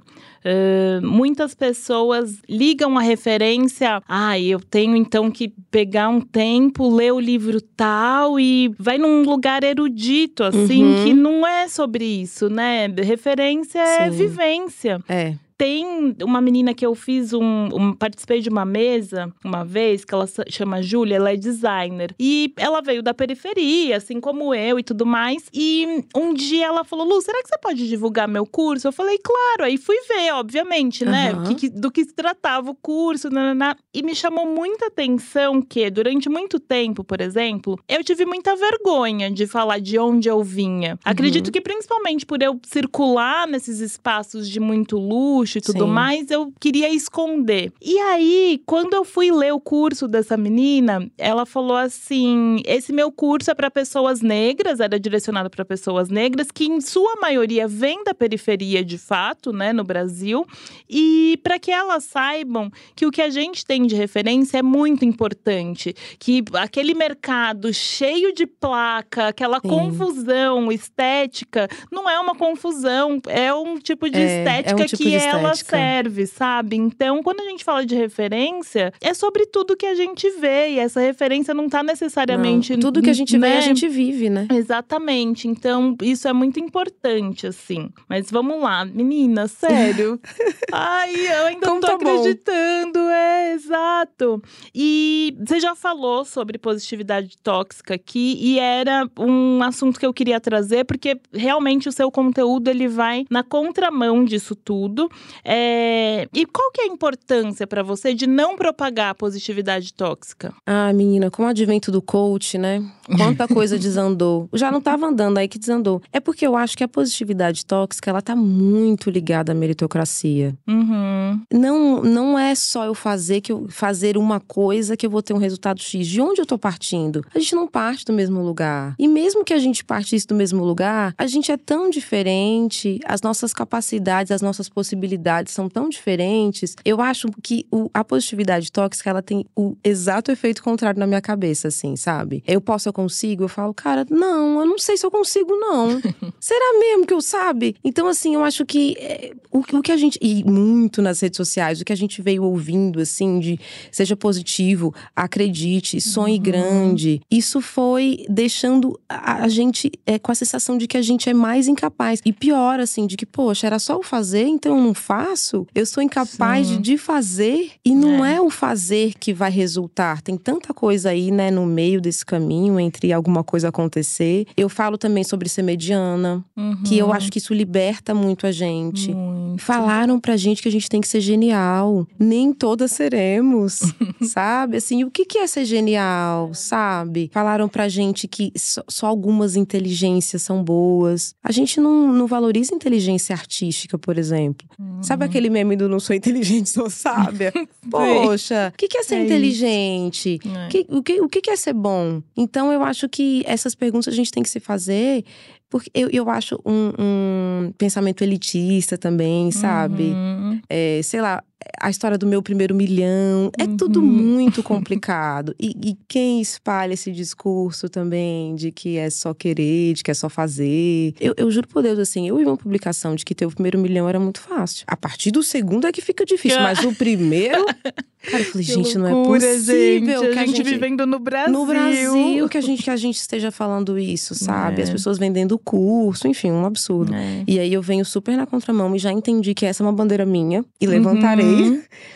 Uh, muitas pessoas ligam a referência. Ah, eu tenho então que pegar um tempo, ler o livro tal e vai num lugar erudito, assim, uhum. que não é sobre isso, né? Referência é Sim. é vivência. É. Tem uma menina que eu fiz um, um, participei de uma mesa uma vez, que ela chama Júlia, ela é designer. E ela veio da periferia, assim como eu e tudo mais. E um dia ela falou: Lu, será que você pode divulgar meu curso? Eu falei, claro. Aí fui ver, obviamente, né? Uhum. Que, do que se tratava o curso, nananá. E me chamou muita atenção que, durante muito tempo, por exemplo, eu tive muita vergonha de falar de onde eu vinha. Uhum. Acredito que principalmente por eu circular nesses espaços de muito luxo luxo e tudo Sim. mais, eu queria esconder. E aí, quando eu fui ler o curso dessa menina, ela falou assim: esse meu curso é para pessoas negras, era direcionado para pessoas negras, que em sua maioria vêm da periferia de fato, né, no Brasil, e para que elas saibam que o que a gente tem de referência é muito importante, que aquele mercado cheio de placa, aquela Sim. confusão estética, não é uma confusão, é um tipo de é, estética é um tipo que é ela serve, sabe? Então, quando a gente fala de referência, é sobre tudo que a gente vê. E essa referência não tá necessariamente. Não, tudo que a gente né? vê, a gente vive, né? Exatamente. Então, isso é muito importante, assim. Mas vamos lá, menina, sério. Ai, eu ainda não tô tá acreditando. Bom. É, exato. E você já falou sobre positividade tóxica aqui, e era um assunto que eu queria trazer, porque realmente o seu conteúdo ele vai na contramão disso tudo. É... E qual que é a importância para você de não propagar a positividade tóxica? Ah, menina, com o advento do coach, né? Quanta coisa desandou. Já não estava andando aí que desandou. É porque eu acho que a positividade tóxica, ela tá muito ligada à meritocracia. Uhum. Não, não é só eu fazer que eu fazer uma coisa que eu vou ter um resultado X. De onde eu tô partindo? A gente não parte do mesmo lugar. E mesmo que a gente partisse do mesmo lugar, a gente é tão diferente, as nossas capacidades, as nossas possibilidades são tão diferentes, eu acho que o, a positividade tóxica, ela tem o exato efeito contrário na minha cabeça, assim, sabe? Eu posso, eu consigo, eu falo, cara, não, eu não sei se eu consigo, não. Será mesmo que eu sabe? Então, assim, eu acho que é, o, o que a gente. E muito nas redes sociais, o que a gente veio ouvindo, assim, de seja positivo, acredite, sonhe uhum. grande, isso foi deixando a, a gente é, com a sensação de que a gente é mais incapaz. E pior, assim, de que, poxa, era só eu fazer, então eu não faço, eu sou incapaz Sim. de fazer. E não é. é. o fazer que vai resultar. Tem tanta coisa aí, né, no meio desse caminho, entre alguma coisa acontecer. Eu falo também sobre ser mediana, uhum. que eu uhum. acho que isso liberta muito a gente. Muito. Falaram pra gente que a gente tem que ser genial. Nem todas seremos, sabe? Assim, o que, que é ser genial, sabe? Falaram pra gente que só, só algumas inteligências são boas. A gente não, não valoriza inteligência artística, por exemplo. Uhum. Sabe aquele meme do não sou inteligente, sou sábia? Poxa, o que, que é ser é inteligente? É. Que, o, que, o que é ser bom? Então, eu acho que essas perguntas a gente tem que se fazer Porque eu, eu acho um, um pensamento elitista também, sabe? Uhum. É, sei lá, a história do meu primeiro milhão. É uhum. tudo muito complicado. E, e, quem espalha esse discurso também de que é só querer, de que é só fazer. Eu, eu juro por Deus, assim, eu vi uma publicação de que ter o primeiro milhão era muito fácil. A partir do segundo é que fica difícil, mas o primeiro. Cara, eu falei, que gente, loucura, não é possível. Gente, que a, gente, vivendo no Brasil. No Brasil, que a gente, que a gente esteja falando isso, sabe? É. As pessoas vendendo curso, enfim, um absurdo. É. E aí eu venho super na contramão e já entendi que essa é uma bandeira minha e levantarei. Uhum.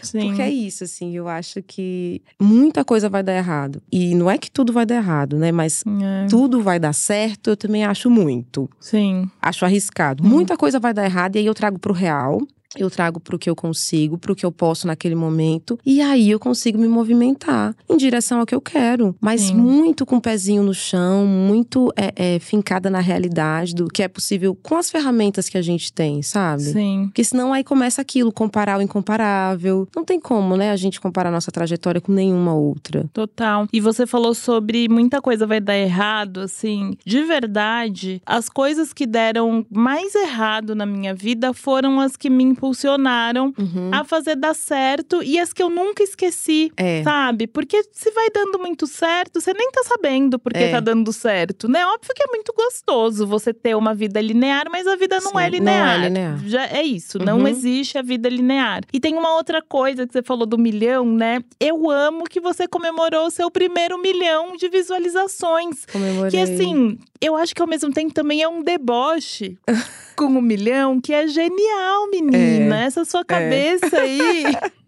Sim. Porque é isso, assim, eu acho que muita coisa vai dar errado. E não é que tudo vai dar errado, né? Mas é. tudo vai dar certo, eu também acho muito. Sim. Acho arriscado. Uhum. Muita coisa vai dar errado e aí eu trago pro real eu trago para o que eu consigo, para o que eu posso naquele momento, e aí eu consigo me movimentar em direção ao que eu quero, mas Sim. muito com o pezinho no chão, muito é, é, fincada na realidade do que é possível com as ferramentas que a gente tem, sabe? Sim. Porque senão aí começa aquilo, comparar o incomparável. Não tem como, né, a gente comparar nossa trajetória com nenhuma outra. Total. E você falou sobre muita coisa vai dar errado, assim, de verdade, as coisas que deram mais errado na minha vida foram as que me impulsionaram uhum. a fazer dar certo e as que eu nunca esqueci, é. sabe? Porque se vai dando muito certo, você nem tá sabendo porque é. tá dando certo, né? Óbvio que é muito gostoso você ter uma vida linear, mas a vida não, é, linear. não é linear. Já é isso, uhum. não existe a vida linear. E tem uma outra coisa que você falou do milhão, né? Eu amo que você comemorou o seu primeiro milhão de visualizações. Comemorei. Que assim, eu acho que ao mesmo tempo também é um deboche com um milhão, que é genial, menina. É, Essa sua é. cabeça é. aí.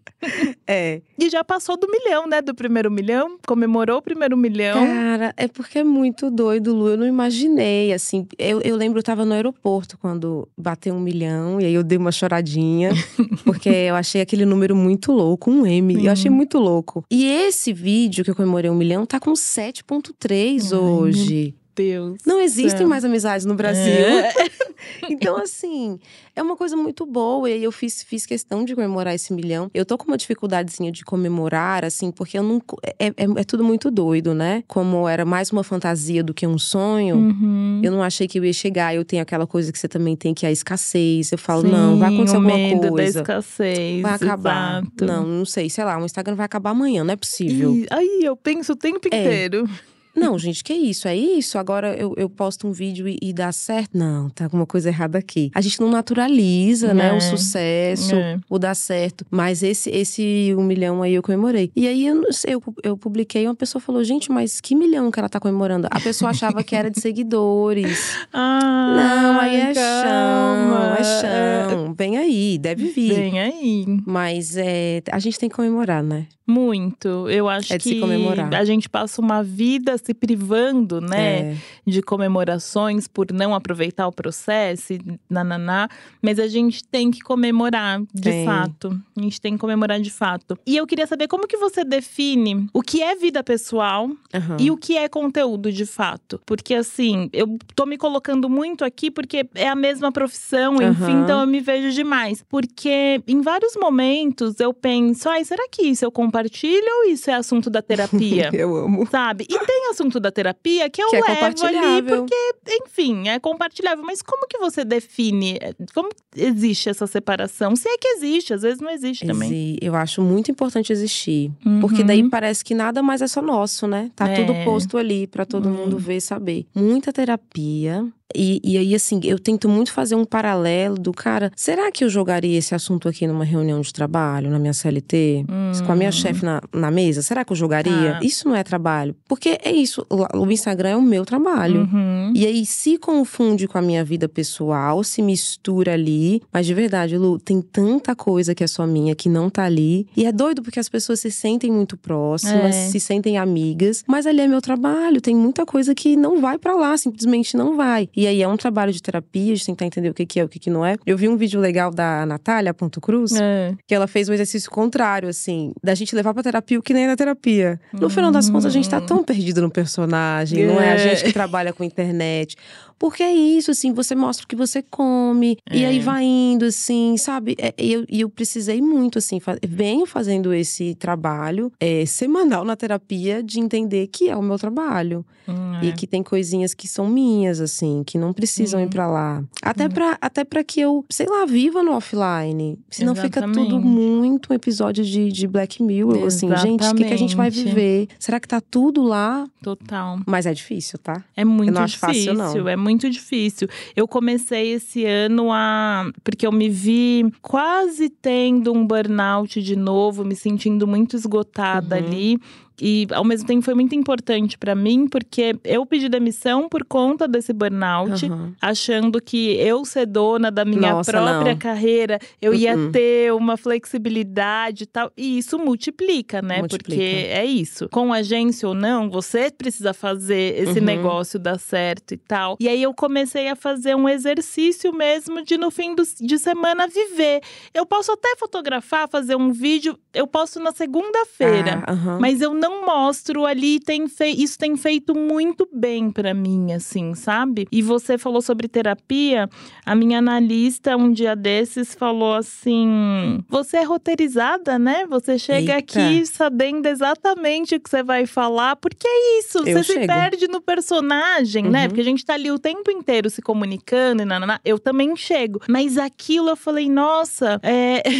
É. E já passou do milhão, né? Do primeiro milhão. Comemorou o primeiro milhão. Cara, é porque é muito doido, Lu. Eu não imaginei, assim. Eu, eu lembro, eu tava no aeroporto quando bateu um milhão. E aí eu dei uma choradinha. porque eu achei aquele número muito louco. Um M. Uhum. Eu achei muito louco. E esse vídeo que eu comemorei um milhão tá com 7,3 hoje. Deus. Não existem mais amizades no Brasil. É. então, assim, é uma coisa muito boa. E aí eu fiz, fiz questão de comemorar esse milhão. Eu tô com uma dificuldadezinha de comemorar, assim, porque eu não. É, é, é tudo muito doido, né? Como era mais uma fantasia do que um sonho, uhum. eu não achei que eu ia chegar. Eu tenho aquela coisa que você também tem, que é a escassez. Eu falo, Sim, não, vai acontecer alguma medo coisa. Da escassez. Vai acabar. Exato. Não, não sei, sei lá, o Instagram vai acabar amanhã, não é possível. E, aí eu penso o tempo é. inteiro. Não, gente, que isso? É isso? Agora eu, eu posto um vídeo e, e dá certo? Não, tá alguma coisa errada aqui. A gente não naturaliza, é. né, o é, sucesso, é. o dar certo. Mas esse, esse um milhão aí eu comemorei. E aí eu, eu, eu publiquei, uma pessoa falou, gente, mas que milhão que ela tá comemorando? A pessoa achava que era de seguidores. Ah, não, aí é calma. chão, é chão. Vem aí, deve vir. Vem aí. Mas é, a gente tem que comemorar, né? Muito. Eu acho é que comemorar. a gente passa uma vida se privando, né, é. de comemorações por não aproveitar o processo, nananá, mas a gente tem que comemorar de tem. fato. A gente tem que comemorar de fato. E eu queria saber como que você define o que é vida pessoal uhum. e o que é conteúdo de fato. Porque assim, eu tô me colocando muito aqui porque é a mesma profissão, enfim, uhum. então eu me vejo demais. Porque em vários momentos eu penso, ai, será que isso eu compartilho ou isso é assunto da terapia? eu amo. Sabe? E tem assunto da terapia que eu que é levo ali, porque, enfim, é compartilhável. Mas como que você define? Como existe essa separação? Se é que existe, às vezes não existe também. Eu acho muito importante existir. Uhum. Porque daí parece que nada mais é só nosso, né? Tá é. tudo posto ali para todo uhum. mundo ver e saber. Muita terapia e, e aí, assim, eu tento muito fazer um paralelo do cara. Será que eu jogaria esse assunto aqui numa reunião de trabalho, na minha CLT? Hum. Com a minha hum. chefe na, na mesa? Será que eu jogaria? Ah. Isso não é trabalho. Porque é isso, o Instagram é o meu trabalho. Uhum. E aí, se confunde com a minha vida pessoal, se mistura ali. Mas de verdade, Lu, tem tanta coisa que é só minha que não tá ali. E é doido porque as pessoas se sentem muito próximas, é. se sentem amigas. Mas ali é meu trabalho, tem muita coisa que não vai para lá, simplesmente não vai. E aí é um trabalho de terapia, de tentar entender o que, que é, o que, que não é. Eu vi um vídeo legal da Natália Ponto Cruz, é. que ela fez um exercício contrário, assim, da gente levar pra terapia o que nem é na terapia. No uhum. final das contas, a gente tá tão perdido no personagem, é. não é a gente que trabalha com internet. Porque é isso, assim, você mostra o que você come, é. e aí é. vai indo, assim, sabe? É, e eu, eu precisei muito, assim, fa venho fazendo esse trabalho é, semanal na terapia de entender que é o meu trabalho. Hum, e que tem coisinhas que são minhas, assim, que não precisam uhum. ir para lá. Até uhum. para até para que eu, sei lá, viva no offline. Senão Exatamente. fica tudo muito um episódio de, de Black Mirror, Exatamente. assim, gente, o que, que a gente vai viver? Será que tá tudo lá? Total. Mas é difícil, tá? É muito difícil, fácil, não. é muito difícil. Eu comecei esse ano a porque eu me vi quase tendo um burnout de novo, me sentindo muito esgotada uhum. ali. E ao mesmo tempo foi muito importante para mim, porque eu pedi demissão por conta desse burnout, uhum. achando que eu ser dona da minha Nossa, própria não. carreira, eu uhum. ia ter uma flexibilidade e tal. E isso multiplica, né? Multiplica. Porque é isso. Com agência ou não, você precisa fazer esse uhum. negócio dar certo e tal. E aí eu comecei a fazer um exercício mesmo de no fim do, de semana viver. Eu posso até fotografar, fazer um vídeo, eu posso na segunda-feira, ah, mas eu não mostro ali, tem isso tem feito muito bem para mim, assim, sabe? E você falou sobre terapia, a minha analista um dia desses falou assim: você é roteirizada, né? Você chega Eita. aqui sabendo exatamente o que você vai falar, porque é isso, eu você chego. se perde no personagem, né? uhum. né? Porque a gente tá ali o tempo inteiro se comunicando e nananá. Eu também chego. Mas aquilo eu falei, nossa, é.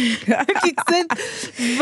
que você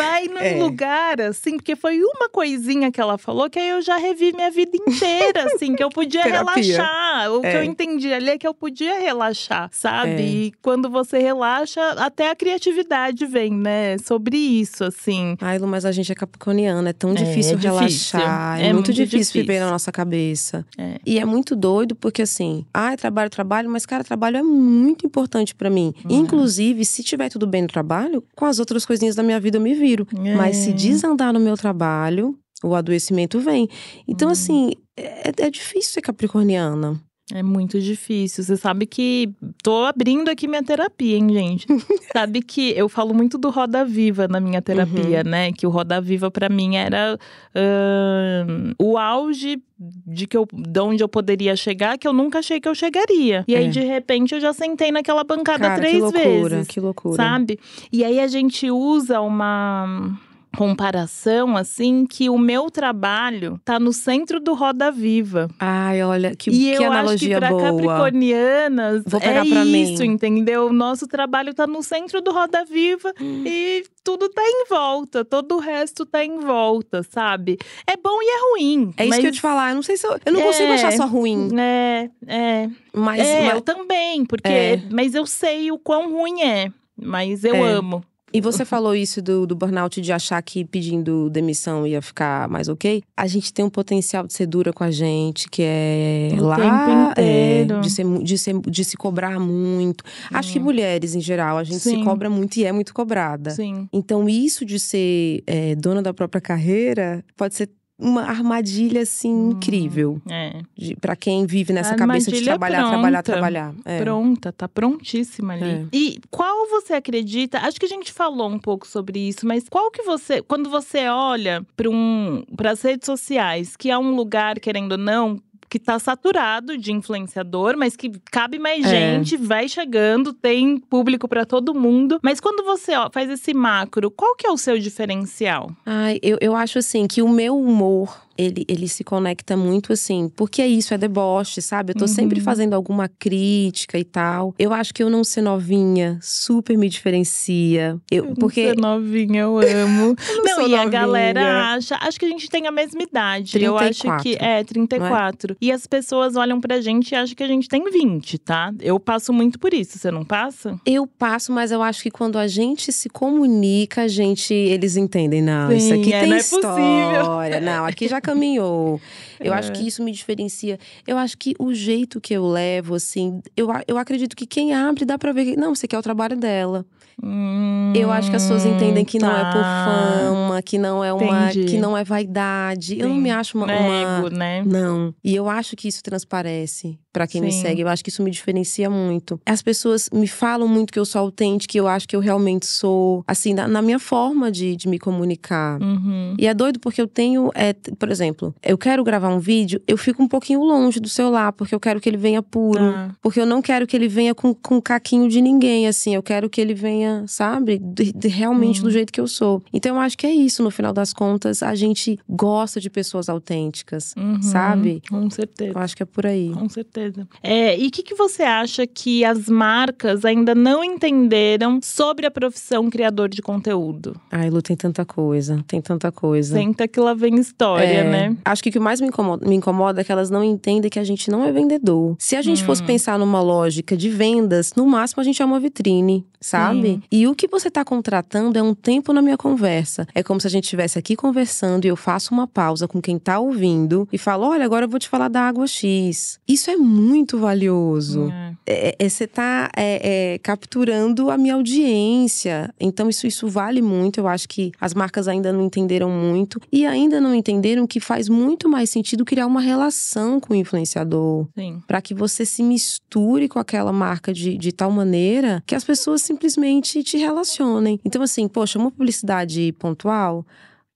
vai num é. lugar assim, porque foi uma coisinha que ela falou que aí eu já revi minha vida inteira, assim, que eu podia relaxar. O é. que eu entendi ali é que eu podia relaxar, sabe? É. E quando você relaxa, até a criatividade vem, né? Sobre isso, assim. Ai, Lu, mas a gente é capricorniana, é tão é, difícil, é relaxar. É, muito, muito difícil, difícil, viver na nossa cabeça. É. E é muito doido, porque assim, ai, trabalho, trabalho, mas, cara, trabalho é muito importante para mim. Uhum. Inclusive, se tiver tudo bem no trabalho, com as outras coisinhas da minha vida eu me viro. Mas se desandar no meu trabalho, o adoecimento vem. Então, hum. assim, é, é difícil ser capricorniana. É muito difícil. Você sabe que tô abrindo aqui minha terapia, hein, gente? sabe que eu falo muito do Roda Viva na minha terapia, uhum. né? Que o Roda Viva para mim era uh, o auge de que eu, de onde eu poderia chegar, que eu nunca achei que eu chegaria. E é. aí de repente eu já sentei naquela bancada Cara, três que loucura, vezes. Que loucura. Sabe? E aí a gente usa uma comparação assim que o meu trabalho tá no centro do Roda Viva. Ai, olha que, e que eu analogia acho que pra capricornianas Vou pegar é pra isso, mim. entendeu? O nosso trabalho tá no centro do Roda Viva hum. e tudo tá em volta, todo o resto tá em volta, sabe? É bom e é ruim. É isso que eu te falar, eu não sei se eu, eu não é, consigo achar só ruim. É, é. Mas, é, mas... eu também, porque é. mas eu sei o quão ruim é, mas eu é. amo. E você falou isso do, do burnout de achar que pedindo demissão ia ficar mais ok. A gente tem um potencial de ser dura com a gente, que é o lá é, de, ser, de, ser, de se cobrar muito. Acho que mulheres, em geral, a gente Sim. se cobra muito e é muito cobrada. Sim. Então, isso de ser é, dona da própria carreira pode ser uma armadilha assim hum, incrível. É. para quem vive nessa cabeça de trabalhar, pronta, trabalhar, trabalhar. É. Pronta, tá prontíssima ali. É. E qual você acredita? Acho que a gente falou um pouco sobre isso, mas qual que você, quando você olha para um, para as redes sociais, que é um lugar querendo ou não que tá saturado de influenciador, mas que cabe mais é. gente, vai chegando, tem público para todo mundo. Mas quando você ó, faz esse macro, qual que é o seu diferencial? Ai, eu, eu acho assim que o meu humor ele, ele se conecta muito assim, porque é isso, é deboche, sabe? Eu tô uhum. sempre fazendo alguma crítica e tal. Eu acho que eu não ser novinha super me diferencia. Eu, eu porque ser novinha eu amo. não, não e novinha. a galera acha, acho que a gente tem a mesma idade. 34. Eu acho que é 34. É? E as pessoas olham pra gente e acham que a gente tem 20, tá? Eu passo muito por isso, você não passa? Eu passo, mas eu acho que quando a gente se comunica, a gente eles entendem, não, Sim, isso aqui é, tem não é história. Possível. Não, aqui já caminhou. Eu é. acho que isso me diferencia. Eu acho que o jeito que eu levo, assim, eu, eu acredito que quem abre dá pra ver não, você quer o trabalho dela. Hum, eu acho que as pessoas entendem que tá. não é por tá. fama, que não é uma, Entendi. que não é vaidade. Sim. Eu não me acho uma, uma... Ego, né? Não. E eu acho que isso transparece para quem Sim. me segue. Eu acho que isso me diferencia muito. As pessoas me falam muito que eu sou autêntica, que eu acho que eu realmente sou, assim, na, na minha forma de, de me comunicar. Uhum. E é doido porque eu tenho, é, por exemplo, eu quero gravar um vídeo, eu fico um pouquinho longe do celular, porque eu quero que ele venha puro. Ah. Porque eu não quero que ele venha com, com caquinho de ninguém, assim. Eu quero que ele venha, sabe, de, de realmente do jeito que eu sou. Então eu acho que é isso, no final das contas, a gente gosta de pessoas autênticas, uhum. sabe? Com certeza. Eu acho que é por aí. Com certeza. É, e o que, que você acha que as marcas ainda não entenderam sobre a profissão criador de conteúdo? Ai, Lu, tem tanta coisa, tem tanta coisa. Senta que lá vem história, é, né? Acho que o que mais me incomoda, me incomoda é que elas não entendem que a gente não é vendedor. Se a gente hum. fosse pensar numa lógica de vendas, no máximo a gente é uma vitrine, sabe? Sim. E o que você está contratando é um tempo na minha conversa. É como se a gente estivesse aqui conversando e eu faço uma pausa com quem está ouvindo e falo: olha, agora eu vou te falar da água X. Isso é muito valioso. Hum. É, é, você está é, é, capturando a minha audiência. Então, isso, isso vale muito. Eu acho que as marcas ainda não entenderam muito e ainda não entenderam que faz muito mais sentido criar uma relação com o influenciador. Para que você se misture com aquela marca de, de tal maneira que as pessoas simplesmente te relacionem. Então, assim, poxa, uma publicidade pontual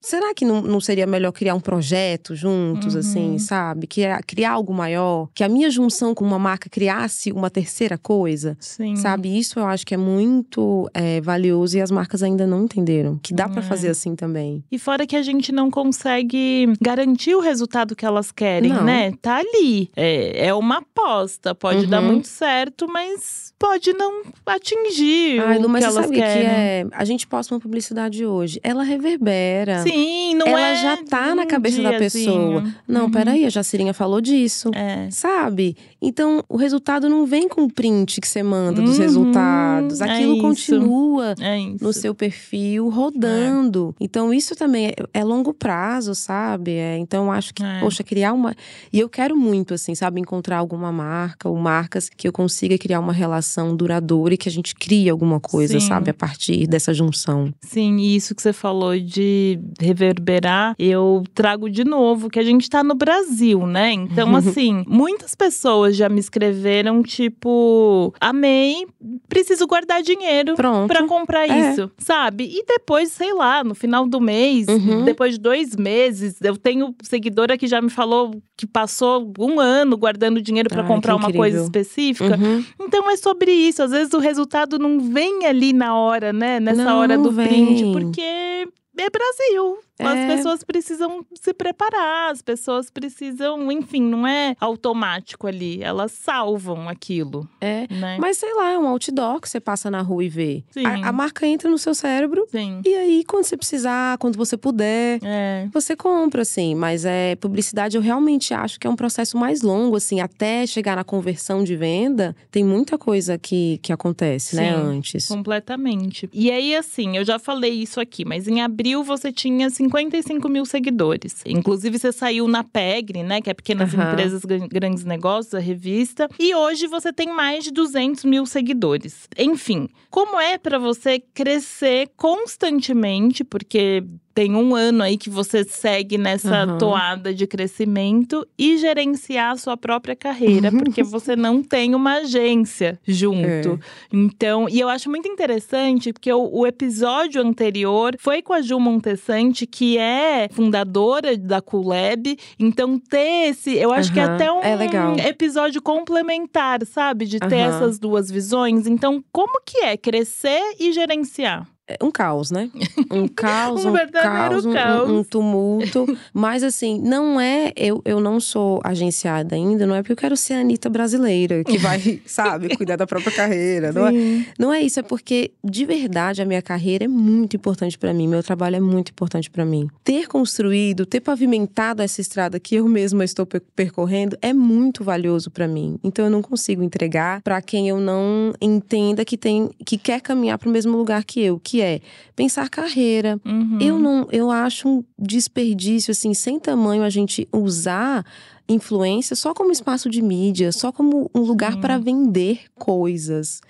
Será que não, não seria melhor criar um projeto juntos, uhum. assim, sabe? Criar, criar algo maior? Que a minha junção com uma marca criasse uma terceira coisa? Sim. Sabe? Isso eu acho que é muito é, valioso e as marcas ainda não entenderam. Que dá para é. fazer assim também. E fora que a gente não consegue garantir o resultado que elas querem, não. né? Tá ali. É, é uma aposta. Pode uhum. dar muito certo, mas pode não atingir Ai, o mas que elas sabe querem. Que é, a gente posta uma publicidade hoje. Ela reverbera. Sim. Não Ela é. já tá na cabeça da pessoa. Não, uhum. peraí, a Jacirinha falou disso. É. Sabe? Então, o resultado não vem com o print que você manda dos uhum. resultados. É Aquilo é continua no seu perfil, rodando. É. Então, isso também é, é, longo prazo, sabe? É, então, acho que, é. poxa, criar uma. E eu quero muito, assim, sabe, encontrar alguma marca ou marcas que eu consiga criar uma relação duradoura e que a gente crie alguma coisa, Sim. sabe, a partir dessa junção. Sim, e isso que você falou de reverberar, eu trago de novo que a gente tá no Brasil, né? Então, assim, muitas pessoas já me escreveram, tipo, amei, preciso guardar dinheiro para comprar é. isso, sabe? E depois, sei lá, no final do mês, uhum. depois de dois meses, eu tenho seguidora que já me falou que passou um ano guardando dinheiro para comprar uma coisa específica. Uhum. Então é sobre isso. Às vezes o resultado não vem ali na hora, né? Nessa não, hora do vem. print, porque é Brasil. É. As pessoas precisam se preparar, as pessoas precisam, enfim, não é automático ali. Elas salvam aquilo. É. Né? Mas sei lá, é um outdoor que você passa na rua e vê. A, a, marca entra no seu cérebro. Sim. E aí, quando você precisar, quando você puder, é. você compra, assim. Mas é publicidade, eu realmente acho que é um processo mais longo, assim, até chegar na conversão de venda, tem muita coisa que, que acontece, né, Sim, né, antes. Completamente. E aí, assim, eu já falei isso aqui, mas em abril você tinha 55 mil seguidores. Inclusive, você saiu na PEGRE, né? Que é Pequenas uhum. Empresas Grandes Negócios, a revista. E hoje você tem mais de 200 mil seguidores. Enfim, como é para você crescer constantemente? Porque tem um ano aí que você segue nessa uhum. toada de crescimento e gerenciar a sua própria carreira, porque você não tem uma agência junto. É. Então, e eu acho muito interessante, porque o, o, episódio anterior foi com a Ju Montessante, que é fundadora da Culeb. Então, ter esse, eu acho uhum. que é até um é episódio complementar, sabe? De ter uhum. essas duas visões. Então, como que é crescer e gerenciar? É um caos, né? Um caos, um, um caos, um, caos. Um, um, tumulto. Mas assim, não é. Eu, eu não sou agenciada ainda, não é porque eu quero ser a Anitta brasileira, que vai, sabe, cuidar da própria carreira. Não é, não é isso, é porque de verdade a minha carreira é muito importante para mim, meu trabalho é muito importante para mim. Ter construído, ter pavimentado essa estrada que eu mesma estou percorrendo é muito valioso para mim. Então eu não consigo entregar para quem eu não entenda que tem que quer caminhar para o mesmo lugar que eu, que que é pensar carreira. Uhum. Eu não, eu acho um desperdício assim sem tamanho a gente usar influência só como espaço de mídia, só como um lugar para vender coisas.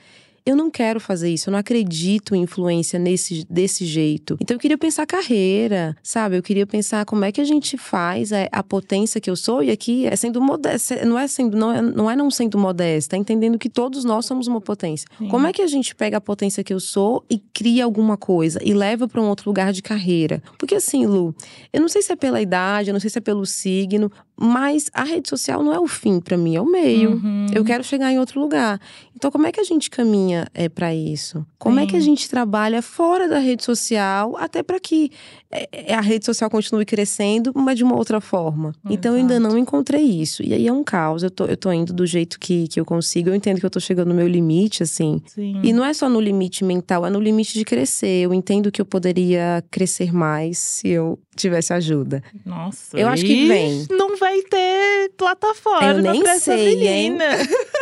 Eu não quero fazer isso, eu não acredito em influência nesse, desse jeito. Então eu queria pensar carreira, sabe? Eu queria pensar como é que a gente faz a, a potência que eu sou, e aqui é sendo modesta, não é sendo, não é, não é não sendo modesta, é entendendo que todos nós somos uma potência. Sim. Como é que a gente pega a potência que eu sou e cria alguma coisa e leva para um outro lugar de carreira? Porque assim, Lu, eu não sei se é pela idade, eu não sei se é pelo signo, mas a rede social não é o fim para mim, é o meio. Uhum. Eu quero chegar em outro lugar. Então, como é que a gente caminha é, para isso? Como Sim. é que a gente trabalha fora da rede social, até para que é, é, a rede social continue crescendo, mas de uma outra forma? Exato. Então, eu ainda não encontrei isso. E aí é um caos. Eu tô, eu tô indo do jeito que, que eu consigo. Eu entendo que eu tô chegando no meu limite, assim. Sim. E não é só no limite mental, é no limite de crescer. Eu entendo que eu poderia crescer mais se eu tivesse ajuda. Nossa. Eu acho que vem. Não vai ter plataforma eu nem pra sei, Hein?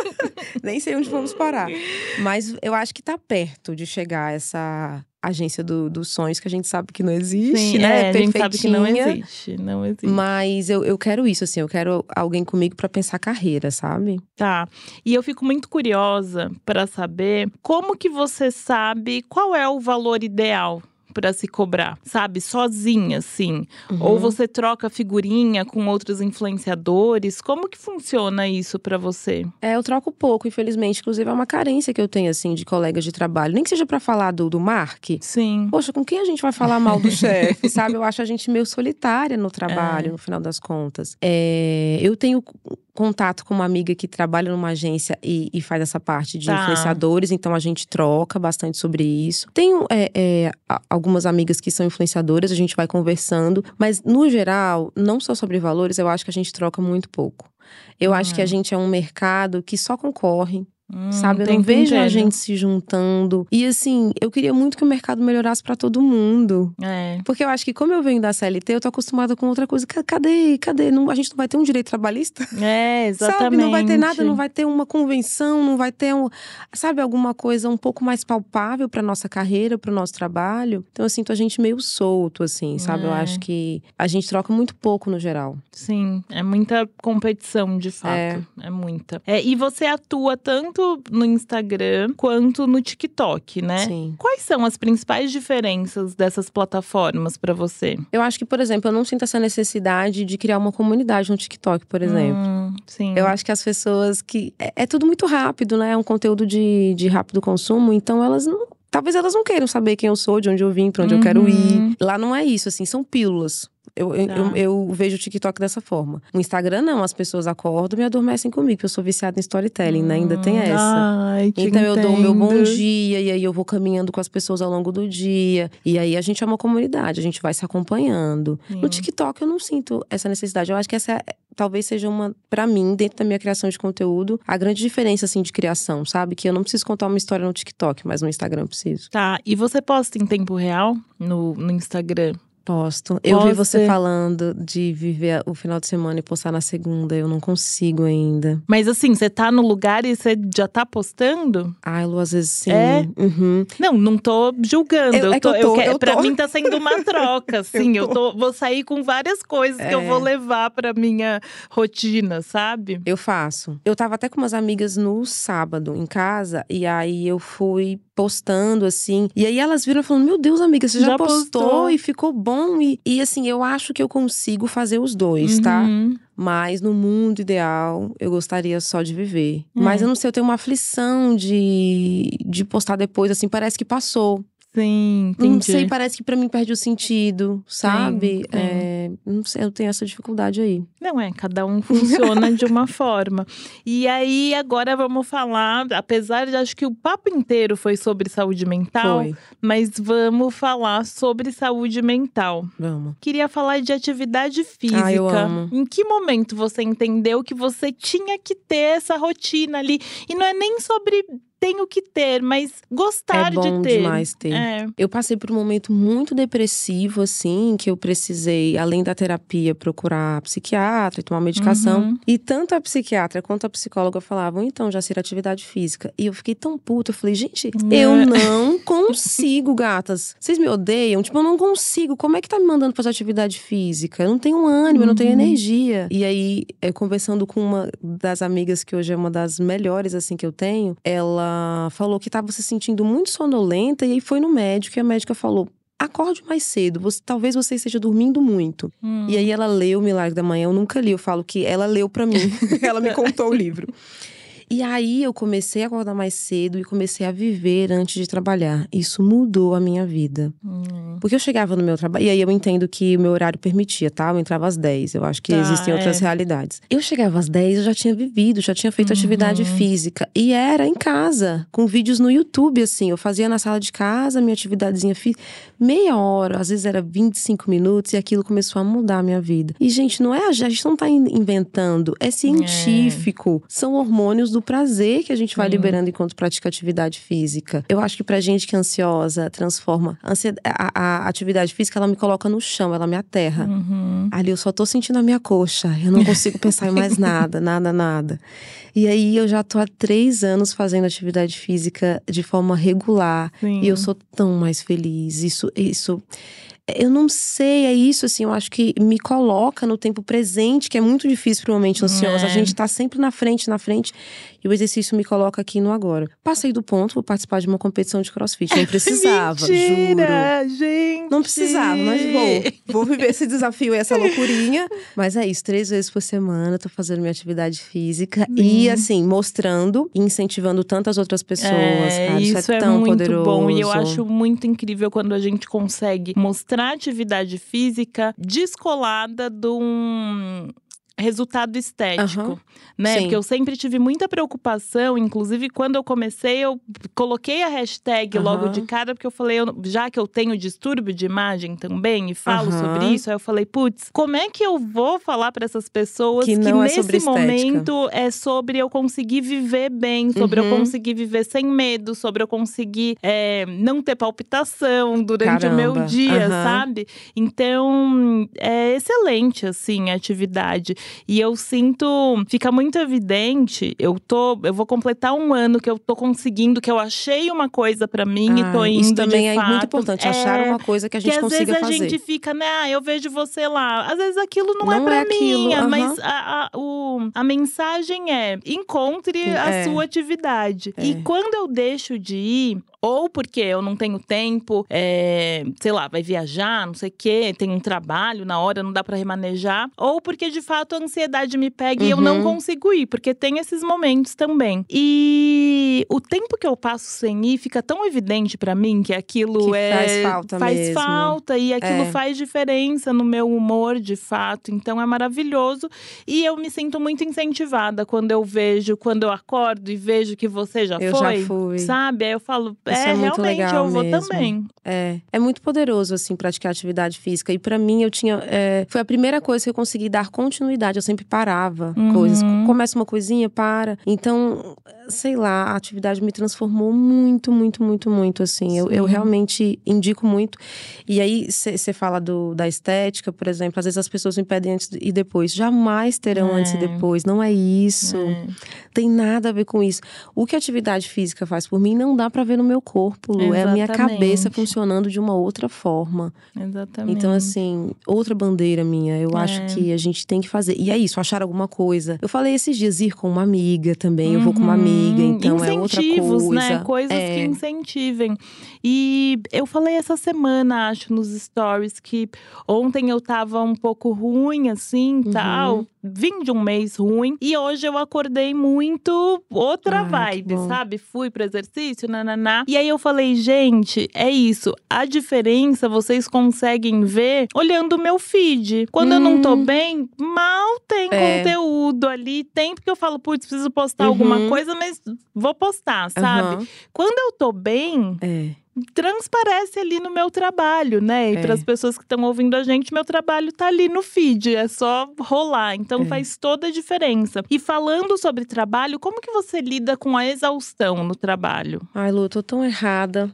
nem sei onde vamos parar. Mas eu acho que tá perto de chegar essa agência do, dos sonhos que a gente sabe que não existe, Sim, né? É, a gente sabe que não existe, não existe. Mas eu, eu quero isso, assim, eu quero alguém comigo para pensar carreira, sabe? Tá. E eu fico muito curiosa para saber como que você sabe qual é o valor ideal para se cobrar, sabe? Sozinha, assim. Uhum. Ou você troca figurinha com outros influenciadores. Como que funciona isso para você? É, eu troco pouco, infelizmente. Inclusive, é uma carência que eu tenho, assim, de colegas de trabalho. Nem que seja para falar do, do Mark. Sim. Poxa, com quem a gente vai falar mal do chefe, sabe? Eu acho a gente meio solitária no trabalho, é. no final das contas. É, eu tenho contato com uma amiga que trabalha numa agência e, e faz essa parte de tá. influenciadores, então a gente troca bastante sobre isso. Tenho é, é, algumas amigas que são influenciadoras, a gente vai conversando, mas no geral, não só sobre valores, eu acho que a gente troca muito pouco. Eu acho que a gente é um mercado que só concorre, Hum, sabe? Eu não vejo a gente se juntando. E assim, eu queria muito que o mercado melhorasse para todo mundo. É. Porque eu acho que, como eu venho da CLT, eu tô acostumada com outra coisa. Cadê? Cadê? Não, a gente não vai ter um direito trabalhista? É, exatamente. Sabe? Não vai ter nada, não vai ter uma convenção, não vai ter, um, sabe, alguma coisa um pouco mais palpável para nossa carreira, para o nosso trabalho. Então, eu sinto a gente meio solto, assim, sabe? É. Eu acho que a gente troca muito pouco no geral. Sim, é muita competição, de fato. É, é muita. É, e você atua tanto tanto no Instagram quanto no TikTok, né? Sim. Quais são as principais diferenças dessas plataformas para você? Eu acho que, por exemplo, eu não sinto essa necessidade de criar uma comunidade no TikTok, por exemplo. Hum, sim. Eu acho que as pessoas que. É, é tudo muito rápido, né? É um conteúdo de, de rápido consumo, então elas não talvez elas não queiram saber quem eu sou, de onde eu vim, para onde uhum. eu quero ir. Lá não é isso, assim, são pílulas. Eu, tá. eu, eu, vejo o TikTok dessa forma. O Instagram, não, as pessoas acordam e me adormecem comigo, porque eu sou viciada em storytelling, hum, né? Ainda tem essa. Ai, então entendo. eu dou o meu bom dia, e aí eu vou caminhando com as pessoas ao longo do dia. E aí a gente é uma comunidade, a gente vai se acompanhando. Sim. No TikTok eu não sinto essa necessidade. Eu acho que essa é, talvez seja uma, para mim, dentro da minha criação de conteúdo, a grande diferença, assim, de criação, sabe? Que eu não preciso contar uma história no TikTok, mas no Instagram eu preciso. Tá, e você posta em tempo real no, no Instagram? Posto. Eu vi você falando de viver o final de semana e postar na segunda. Eu não consigo ainda. Mas assim, você tá no lugar e você já tá postando? Ai, Lu, às vezes sim. É? Uhum. Não, não tô julgando. Eu, é tô, eu tô, eu, eu Pra mim tá sendo uma troca, assim. eu, tô. vou sair com várias coisas é. que eu vou é. levar pra minha rotina, sabe? Eu faço. Eu tava até com umas amigas no sábado em casa. E aí eu fui postando, assim. E aí elas viram falando: Meu Deus, amiga, você já, já postou, postou, e ficou bom. E, e assim, eu acho que eu consigo fazer os dois, tá? uhum. tá? Mas no mundo ideal, eu gostaria só de viver. Uhum. Mas eu não sei, eu tenho uma aflição de, de postar depois, assim, parece que passou. Sim, entendi. Não sei, parece que para mim perde o sentido, sabe? Sim, sim. É, não sei, eu tenho essa dificuldade aí. Não é, cada um funciona de uma forma. E aí, agora vamos falar, apesar de acho que o papo inteiro foi sobre saúde mental, foi. mas vamos falar sobre saúde mental. Vamos. Queria falar de atividade física. Ah, eu amo. Em que momento você entendeu que você tinha que ter essa rotina ali? E não é nem sobre tenho que ter, mas gostar é bom de ter. demais ter. É. Eu passei por um momento muito depressivo, assim, que eu precisei, além da terapia, procurar psiquiatra e tomar medicação. Uhum. E tanto a psiquiatra quanto a psicóloga falavam, então, já ser atividade física. E eu fiquei tão puta, eu falei, gente, é. eu não consigo, gatas. Vocês me odeiam? Tipo, eu não consigo. Como é que tá me mandando fazer atividade física? Eu não tenho ânimo, uhum. eu não tenho uhum. energia. E aí, é, conversando com uma das amigas que hoje é uma das melhores, assim, que eu tenho, ela falou que tava se sentindo muito sonolenta e aí foi no médico e a médica falou: acorde mais cedo. Você, talvez você esteja dormindo muito. Hum. E aí ela leu o Milagre da Manhã. Eu nunca li. Eu falo que ela leu para mim. ela me contou o livro. E aí eu comecei a acordar mais cedo e comecei a viver antes de trabalhar. Isso mudou a minha vida. Hum. Porque eu chegava no meu trabalho, e aí eu entendo que o meu horário permitia, tá? Eu entrava às 10. Eu acho que tá, existem é. outras realidades. Eu chegava às 10, eu já tinha vivido, já tinha feito uhum. atividade física. E era em casa, com vídeos no YouTube, assim. Eu fazia na sala de casa, minha atividadezinha física. Meia hora, às vezes era 25 minutos, e aquilo começou a mudar a minha vida. E, gente, não é a gente não tá inventando, é científico. É. São hormônios do prazer que a gente vai liberando enquanto pratica atividade física. Eu acho que pra gente que é ansiosa, transforma. A, a, atividade física, ela me coloca no chão, ela me aterra. Uhum. Ali eu só tô sentindo a minha coxa. Eu não consigo pensar em mais nada, nada, nada. E aí eu já tô há três anos fazendo atividade física de forma regular. Sim. E eu sou tão mais feliz. Isso, isso eu não sei, é isso, assim, eu acho que me coloca no tempo presente, que é muito difícil para uma mente ansiosa. É. A gente tá sempre na frente, na frente, e o exercício me coloca aqui no agora. Passei do ponto, vou participar de uma competição de crossfit. Não precisava, Mentira, juro. Gente. Não precisava, mas vou. Vou viver esse desafio e essa loucurinha. Mas é isso, três vezes por semana, tô fazendo minha atividade física. Hum. E, assim, mostrando e incentivando tantas outras pessoas. É, cara, isso, isso é, é, tão muito poderoso. bom. E eu acho muito incrível quando a gente consegue mostrar mostrar atividade física descolada de um resultado estético, uhum. né? Sim. Porque eu sempre tive muita preocupação, inclusive quando eu comecei, eu coloquei a hashtag uhum. logo de cara, porque eu falei, eu, já que eu tenho distúrbio de imagem também e falo uhum. sobre isso, aí eu falei, putz, como é que eu vou falar para essas pessoas que, que é nesse momento é sobre eu conseguir viver bem, sobre eu uhum. conseguir viver sem medo, sobre eu conseguir é, não ter palpitação durante Caramba. o meu dia, sabe? Então, é excelente, assim, a atividade. E eu sinto, fica muito evidente, eu tô, eu vou completar um ano que eu tô conseguindo, que eu achei uma coisa para mim ah, e tô indo Isso também é fato. muito importante, achar é, uma coisa que a gente que consiga fazer. às vezes a gente fica, né, ah, eu vejo você lá. Às vezes aquilo não, é não é para mim, uhum. mas a, a, o, a mensagem é, encontre é. a sua atividade. É. E quando eu deixo de ir, ou porque eu não tenho tempo, é, sei lá, vai viajar, não sei o quê, tem um trabalho na hora, não dá para remanejar. Ou porque de fato a ansiedade me pega uhum. e eu não uhum. consigo ir, porque tem esses momentos também. E o tempo que eu passo sem ir fica tão evidente para mim que aquilo que é. Faz falta faz mesmo. falta e aquilo é. faz diferença no meu humor, de fato. Então é maravilhoso. E eu me sinto muito incentivada quando eu vejo, quando eu acordo e vejo que você já eu foi. Já fui. Sabe? Aí eu falo, é, é muito legal eu vou mesmo. também. É, é muito poderoso, assim, praticar atividade física. E para mim, eu tinha. É, foi a primeira coisa que eu consegui dar continuidade. Eu sempre parava uhum. coisas. Começa uma coisinha, para. Então, sei lá, a atividade me transformou muito, muito, muito, muito, assim. Eu, eu, realmente indico muito. E aí, você fala do, da estética, por exemplo. Às vezes as pessoas me pedem antes e depois. Jamais terão é. antes e depois. Não é isso. É. Tem nada a ver com isso. O que a atividade física faz por mim não dá para ver no meu corpo, Lu. Exatamente. É a minha cabeça funcionando de uma outra forma. Exatamente. Então, assim, outra bandeira minha. Eu é. acho que a gente tem que fazer. E é isso, achar alguma coisa. Eu falei esses dias ir com uma amiga também. Uhum. Eu vou com uma amiga, uhum. então é outra né? coisa. né? Coisas é. que incentivem. E eu falei essa semana, acho, nos stories, que ontem eu tava um pouco ruim, assim, uhum. tal vim de um mês ruim e hoje eu acordei muito outra Ai, vibe, sabe? Fui pro exercício, nananá. E aí eu falei, gente, é isso. A diferença vocês conseguem ver olhando o meu feed. Quando hum. eu não tô hum. bem, mal tem é. conteúdo ali. Tem porque eu falo, putz, preciso postar uhum. alguma coisa, mas vou postar, sabe? Uhum. Quando eu tô bem. É transparece ali no meu trabalho, né? E é. para as pessoas que estão ouvindo a gente, meu trabalho tá ali no feed, é só rolar. Então é. faz toda a diferença. E falando sobre trabalho, como que você lida com a exaustão no trabalho? Ai, Lu, tô tão errada.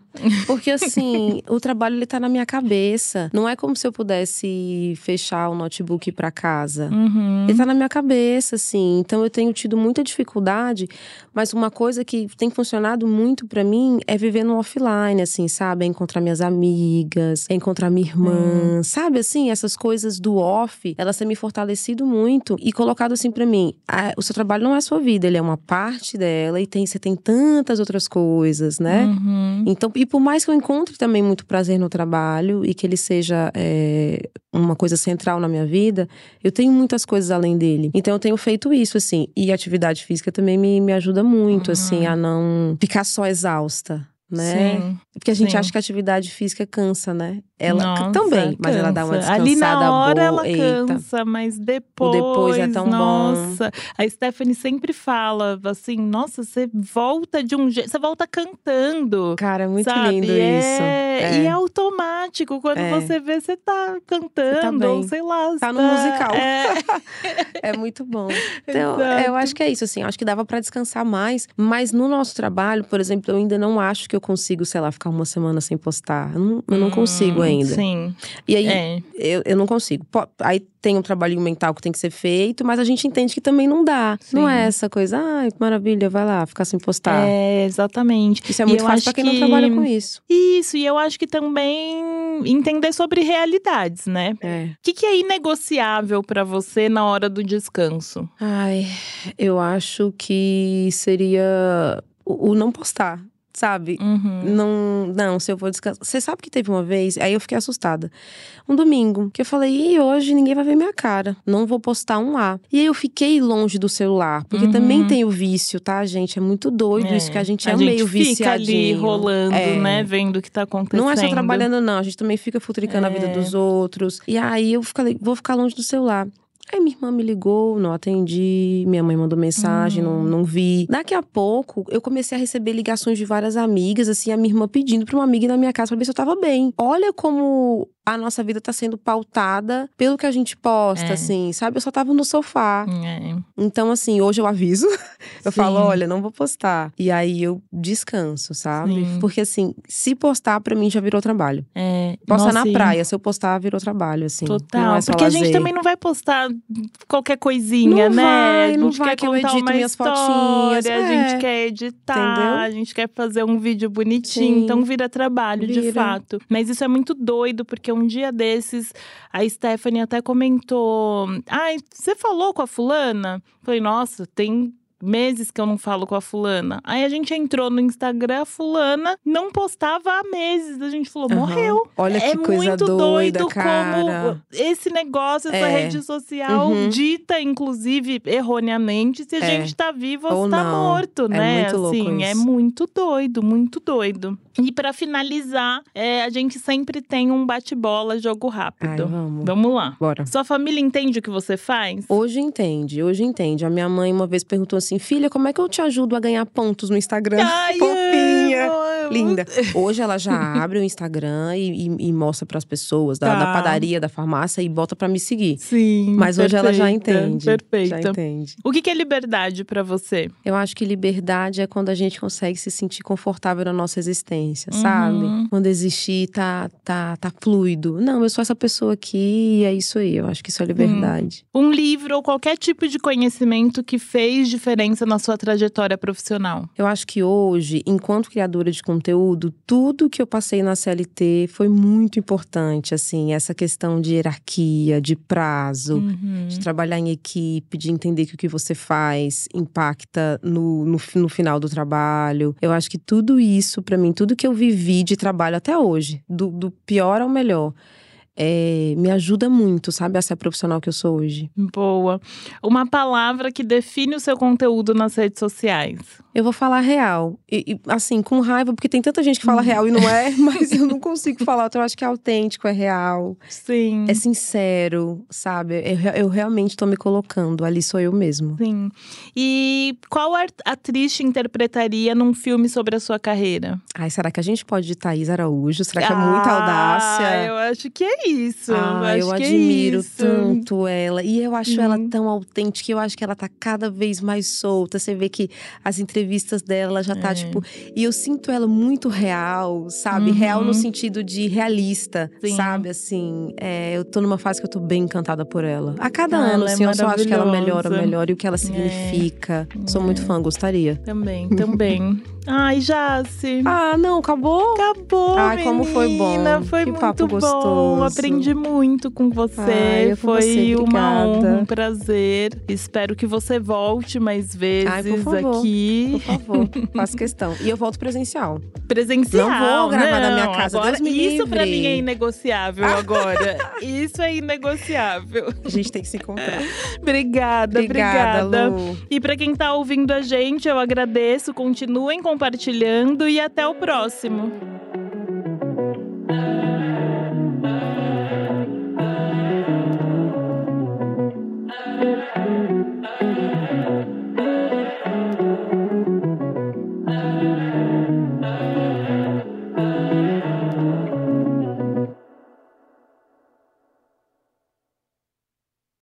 Porque assim, o trabalho ele tá na minha cabeça. Não é como se eu pudesse fechar o notebook para casa. Uhum. Ele tá na minha cabeça, assim. Então eu tenho tido muita dificuldade, mas uma coisa que tem funcionado muito para mim é viver no offline, assim, sabe? É encontrar minhas amigas, é encontrar minha irmã, hum. sabe? Assim, essas coisas do off, elas têm me fortalecido muito e colocado assim para mim: a, o seu trabalho não é a sua vida, ele é uma parte dela e tem, você tem tantas outras coisas, né? Uhum. Então, e por mais que eu encontre também muito prazer no trabalho e que ele seja é, uma coisa central na minha vida, eu tenho muitas coisas além dele. Então, eu tenho feito isso, assim. E atividade física também me, me ajuda muito, uhum. assim, a não ficar só exausta né? Sim, Porque a gente sim. acha que a atividade física cansa, né? Ela Nossa, também, mas ela dá uma descansada Ali na hora boa. ela Eita. cansa, mas depois. O depois é tão nossa. bom. A Stephanie sempre fala assim: nossa, você volta de um jeito. Você volta cantando. Cara, é muito sabe? lindo é... isso. É. E é automático. Quando é. você vê, você tá cantando, você tá ou sei lá. Tá no musical. É, é muito bom. Então, eu acho que é isso, assim. Acho que dava para descansar mais. Mas no nosso trabalho, por exemplo, eu ainda não acho que eu consigo, sei lá, ficar uma semana sem postar. Eu não, eu não hum, consigo ainda. Sim. E aí, é. eu, eu não consigo. Aí tem um trabalho mental que tem que ser feito, mas a gente entende que também não dá. Sim. Não é essa coisa, ai, que maravilha, vai lá, ficar sem postar. É, exatamente. Isso é muito fácil pra quem que... não trabalha com isso. Isso, e eu acho que também entender sobre realidades, né? É. O que, que é inegociável para você na hora do descanso? Ai, eu acho que seria o não postar sabe? Uhum. Não, não, se eu vou descansar. Você sabe que teve uma vez, aí eu fiquei assustada. Um domingo, que eu falei, e hoje ninguém vai ver minha cara. Não vou postar um lá. E aí eu fiquei longe do celular, porque uhum. também tem o vício, tá, gente? É muito doido é. isso, que a gente é a meio gente fica ali rolando, é. né? Vendo o que tá acontecendo. Não é só trabalhando, não. A gente também fica futricando a vida é. dos outros. E aí eu falei, vou ficar longe do celular. Aí minha irmã me ligou, não atendi, minha mãe mandou mensagem, uhum. não, não vi. Daqui a pouco, eu comecei a receber ligações de várias amigas, assim, a minha irmã pedindo pra uma amiga ir na minha casa pra ver se eu tava bem. Olha como a nossa vida tá sendo pautada pelo que a gente posta, é. assim, sabe? Eu só tava no sofá. É. Então, assim, hoje eu aviso. eu Sim. falo, olha, não vou postar. E aí eu descanso, sabe? Sim. Porque, assim, se postar pra mim já virou trabalho. É. Postar na praia, se eu postar, virou trabalho, assim. Total. É Porque lazer. a gente também não vai postar qualquer coisinha, não né? Vai, não vai que eu edito minhas história, fotinhas. É. A gente quer editar, Entendeu? a gente quer fazer um vídeo bonitinho. Sim. Então vira trabalho, vira. de fato. Mas isso é muito doido, porque um dia desses a Stephanie até comentou: Ai, você falou com a fulana? Falei, nossa, tem meses que eu não falo com a fulana. Aí a gente entrou no Instagram, a fulana não postava há meses. A gente falou, uhum. morreu. Olha é que coisa muito doida, doido cara. como esse negócio, essa é. rede social uhum. dita, inclusive, erroneamente, se a é. gente tá vivo ou, ou tá não. morto, é né? Muito assim, louco é muito doido, muito doido. E para finalizar, é, a gente sempre tem um bate-bola, jogo rápido. Ai, vamos. vamos lá. Bora. Sua família entende o que você faz? Hoje entende, hoje entende. A minha mãe uma vez perguntou assim: filha, como é que eu te ajudo a ganhar pontos no Instagram? Ai, amo. Linda. Hoje ela já abre o Instagram e, e, e mostra para as pessoas da, tá. da, padaria, da farmácia e bota para me seguir. Sim. Mas perfeita, hoje ela já entende. Perfeita. Já entende. O que, que é liberdade para você? Eu acho que liberdade é quando a gente consegue se sentir confortável na nossa existência, uhum. sabe? Quando existir tá, tá, tá fluido. Não, eu sou essa pessoa aqui e é isso aí. Eu acho que isso é liberdade. Hum. Um livro ou qualquer tipo de conhecimento que fez diferença na sua trajetória profissional. Eu acho que hoje, enquanto criadora de conteúdo, tudo que eu passei na CLT foi muito importante. Assim, essa questão de hierarquia, de prazo, uhum. de trabalhar em equipe, de entender que o que você faz impacta no, no, no final do trabalho. Eu acho que tudo isso, para mim, tudo que eu vivi de trabalho até hoje, do, do pior ao melhor é, me ajuda muito, sabe, a ser a profissional que eu sou hoje. Boa. Uma palavra que define o seu conteúdo nas redes sociais. Eu vou falar real. E, e, assim, com raiva, porque tem tanta gente que fala real e não é, mas eu não consigo falar. Então, eu acho que é autêntico, é real. Sim. É sincero, sabe? Eu, eu realmente tô me colocando. Ali sou eu mesmo. Sim. E qual atriz te interpretaria num filme sobre a sua carreira? Ai, será que a gente pode de Thaís Araújo? Será que é muita ah, audácia? Eu acho que é isso. Ah, eu, eu é admiro é tanto ela. E eu acho ela tão autêntica. Eu acho que ela tá cada vez mais solta. Você vê que as entrevistas dela, já tá, é. tipo. E eu sinto ela muito real, sabe? Uhum. Real no sentido de realista, Sim. sabe? Assim, é, eu tô numa fase que eu tô bem encantada por ela. A cada ah, ano, assim, é eu só acho que ela melhora, melhora e o que ela é. significa. Sou muito fã, gostaria. Também, também. Ai, Jace. Ah, não, acabou? Acabou. Ai, menina. como foi bom. Foi que muito papo bom. Gostoso. Aprendi muito com você. Ai, foi você, uma honra, um prazer. Espero que você volte mais vezes Ai, por favor. aqui. Por favor, faço questão. E eu volto presencial. Presencial. Não vou gravar não, na minha casa. Agora, Deus me isso livre. pra mim é inegociável agora. isso é inegociável. A gente tem que se encontrar. obrigada, obrigada. obrigada. E pra quem tá ouvindo a gente, eu agradeço. Continuem compartilhando e até o próximo.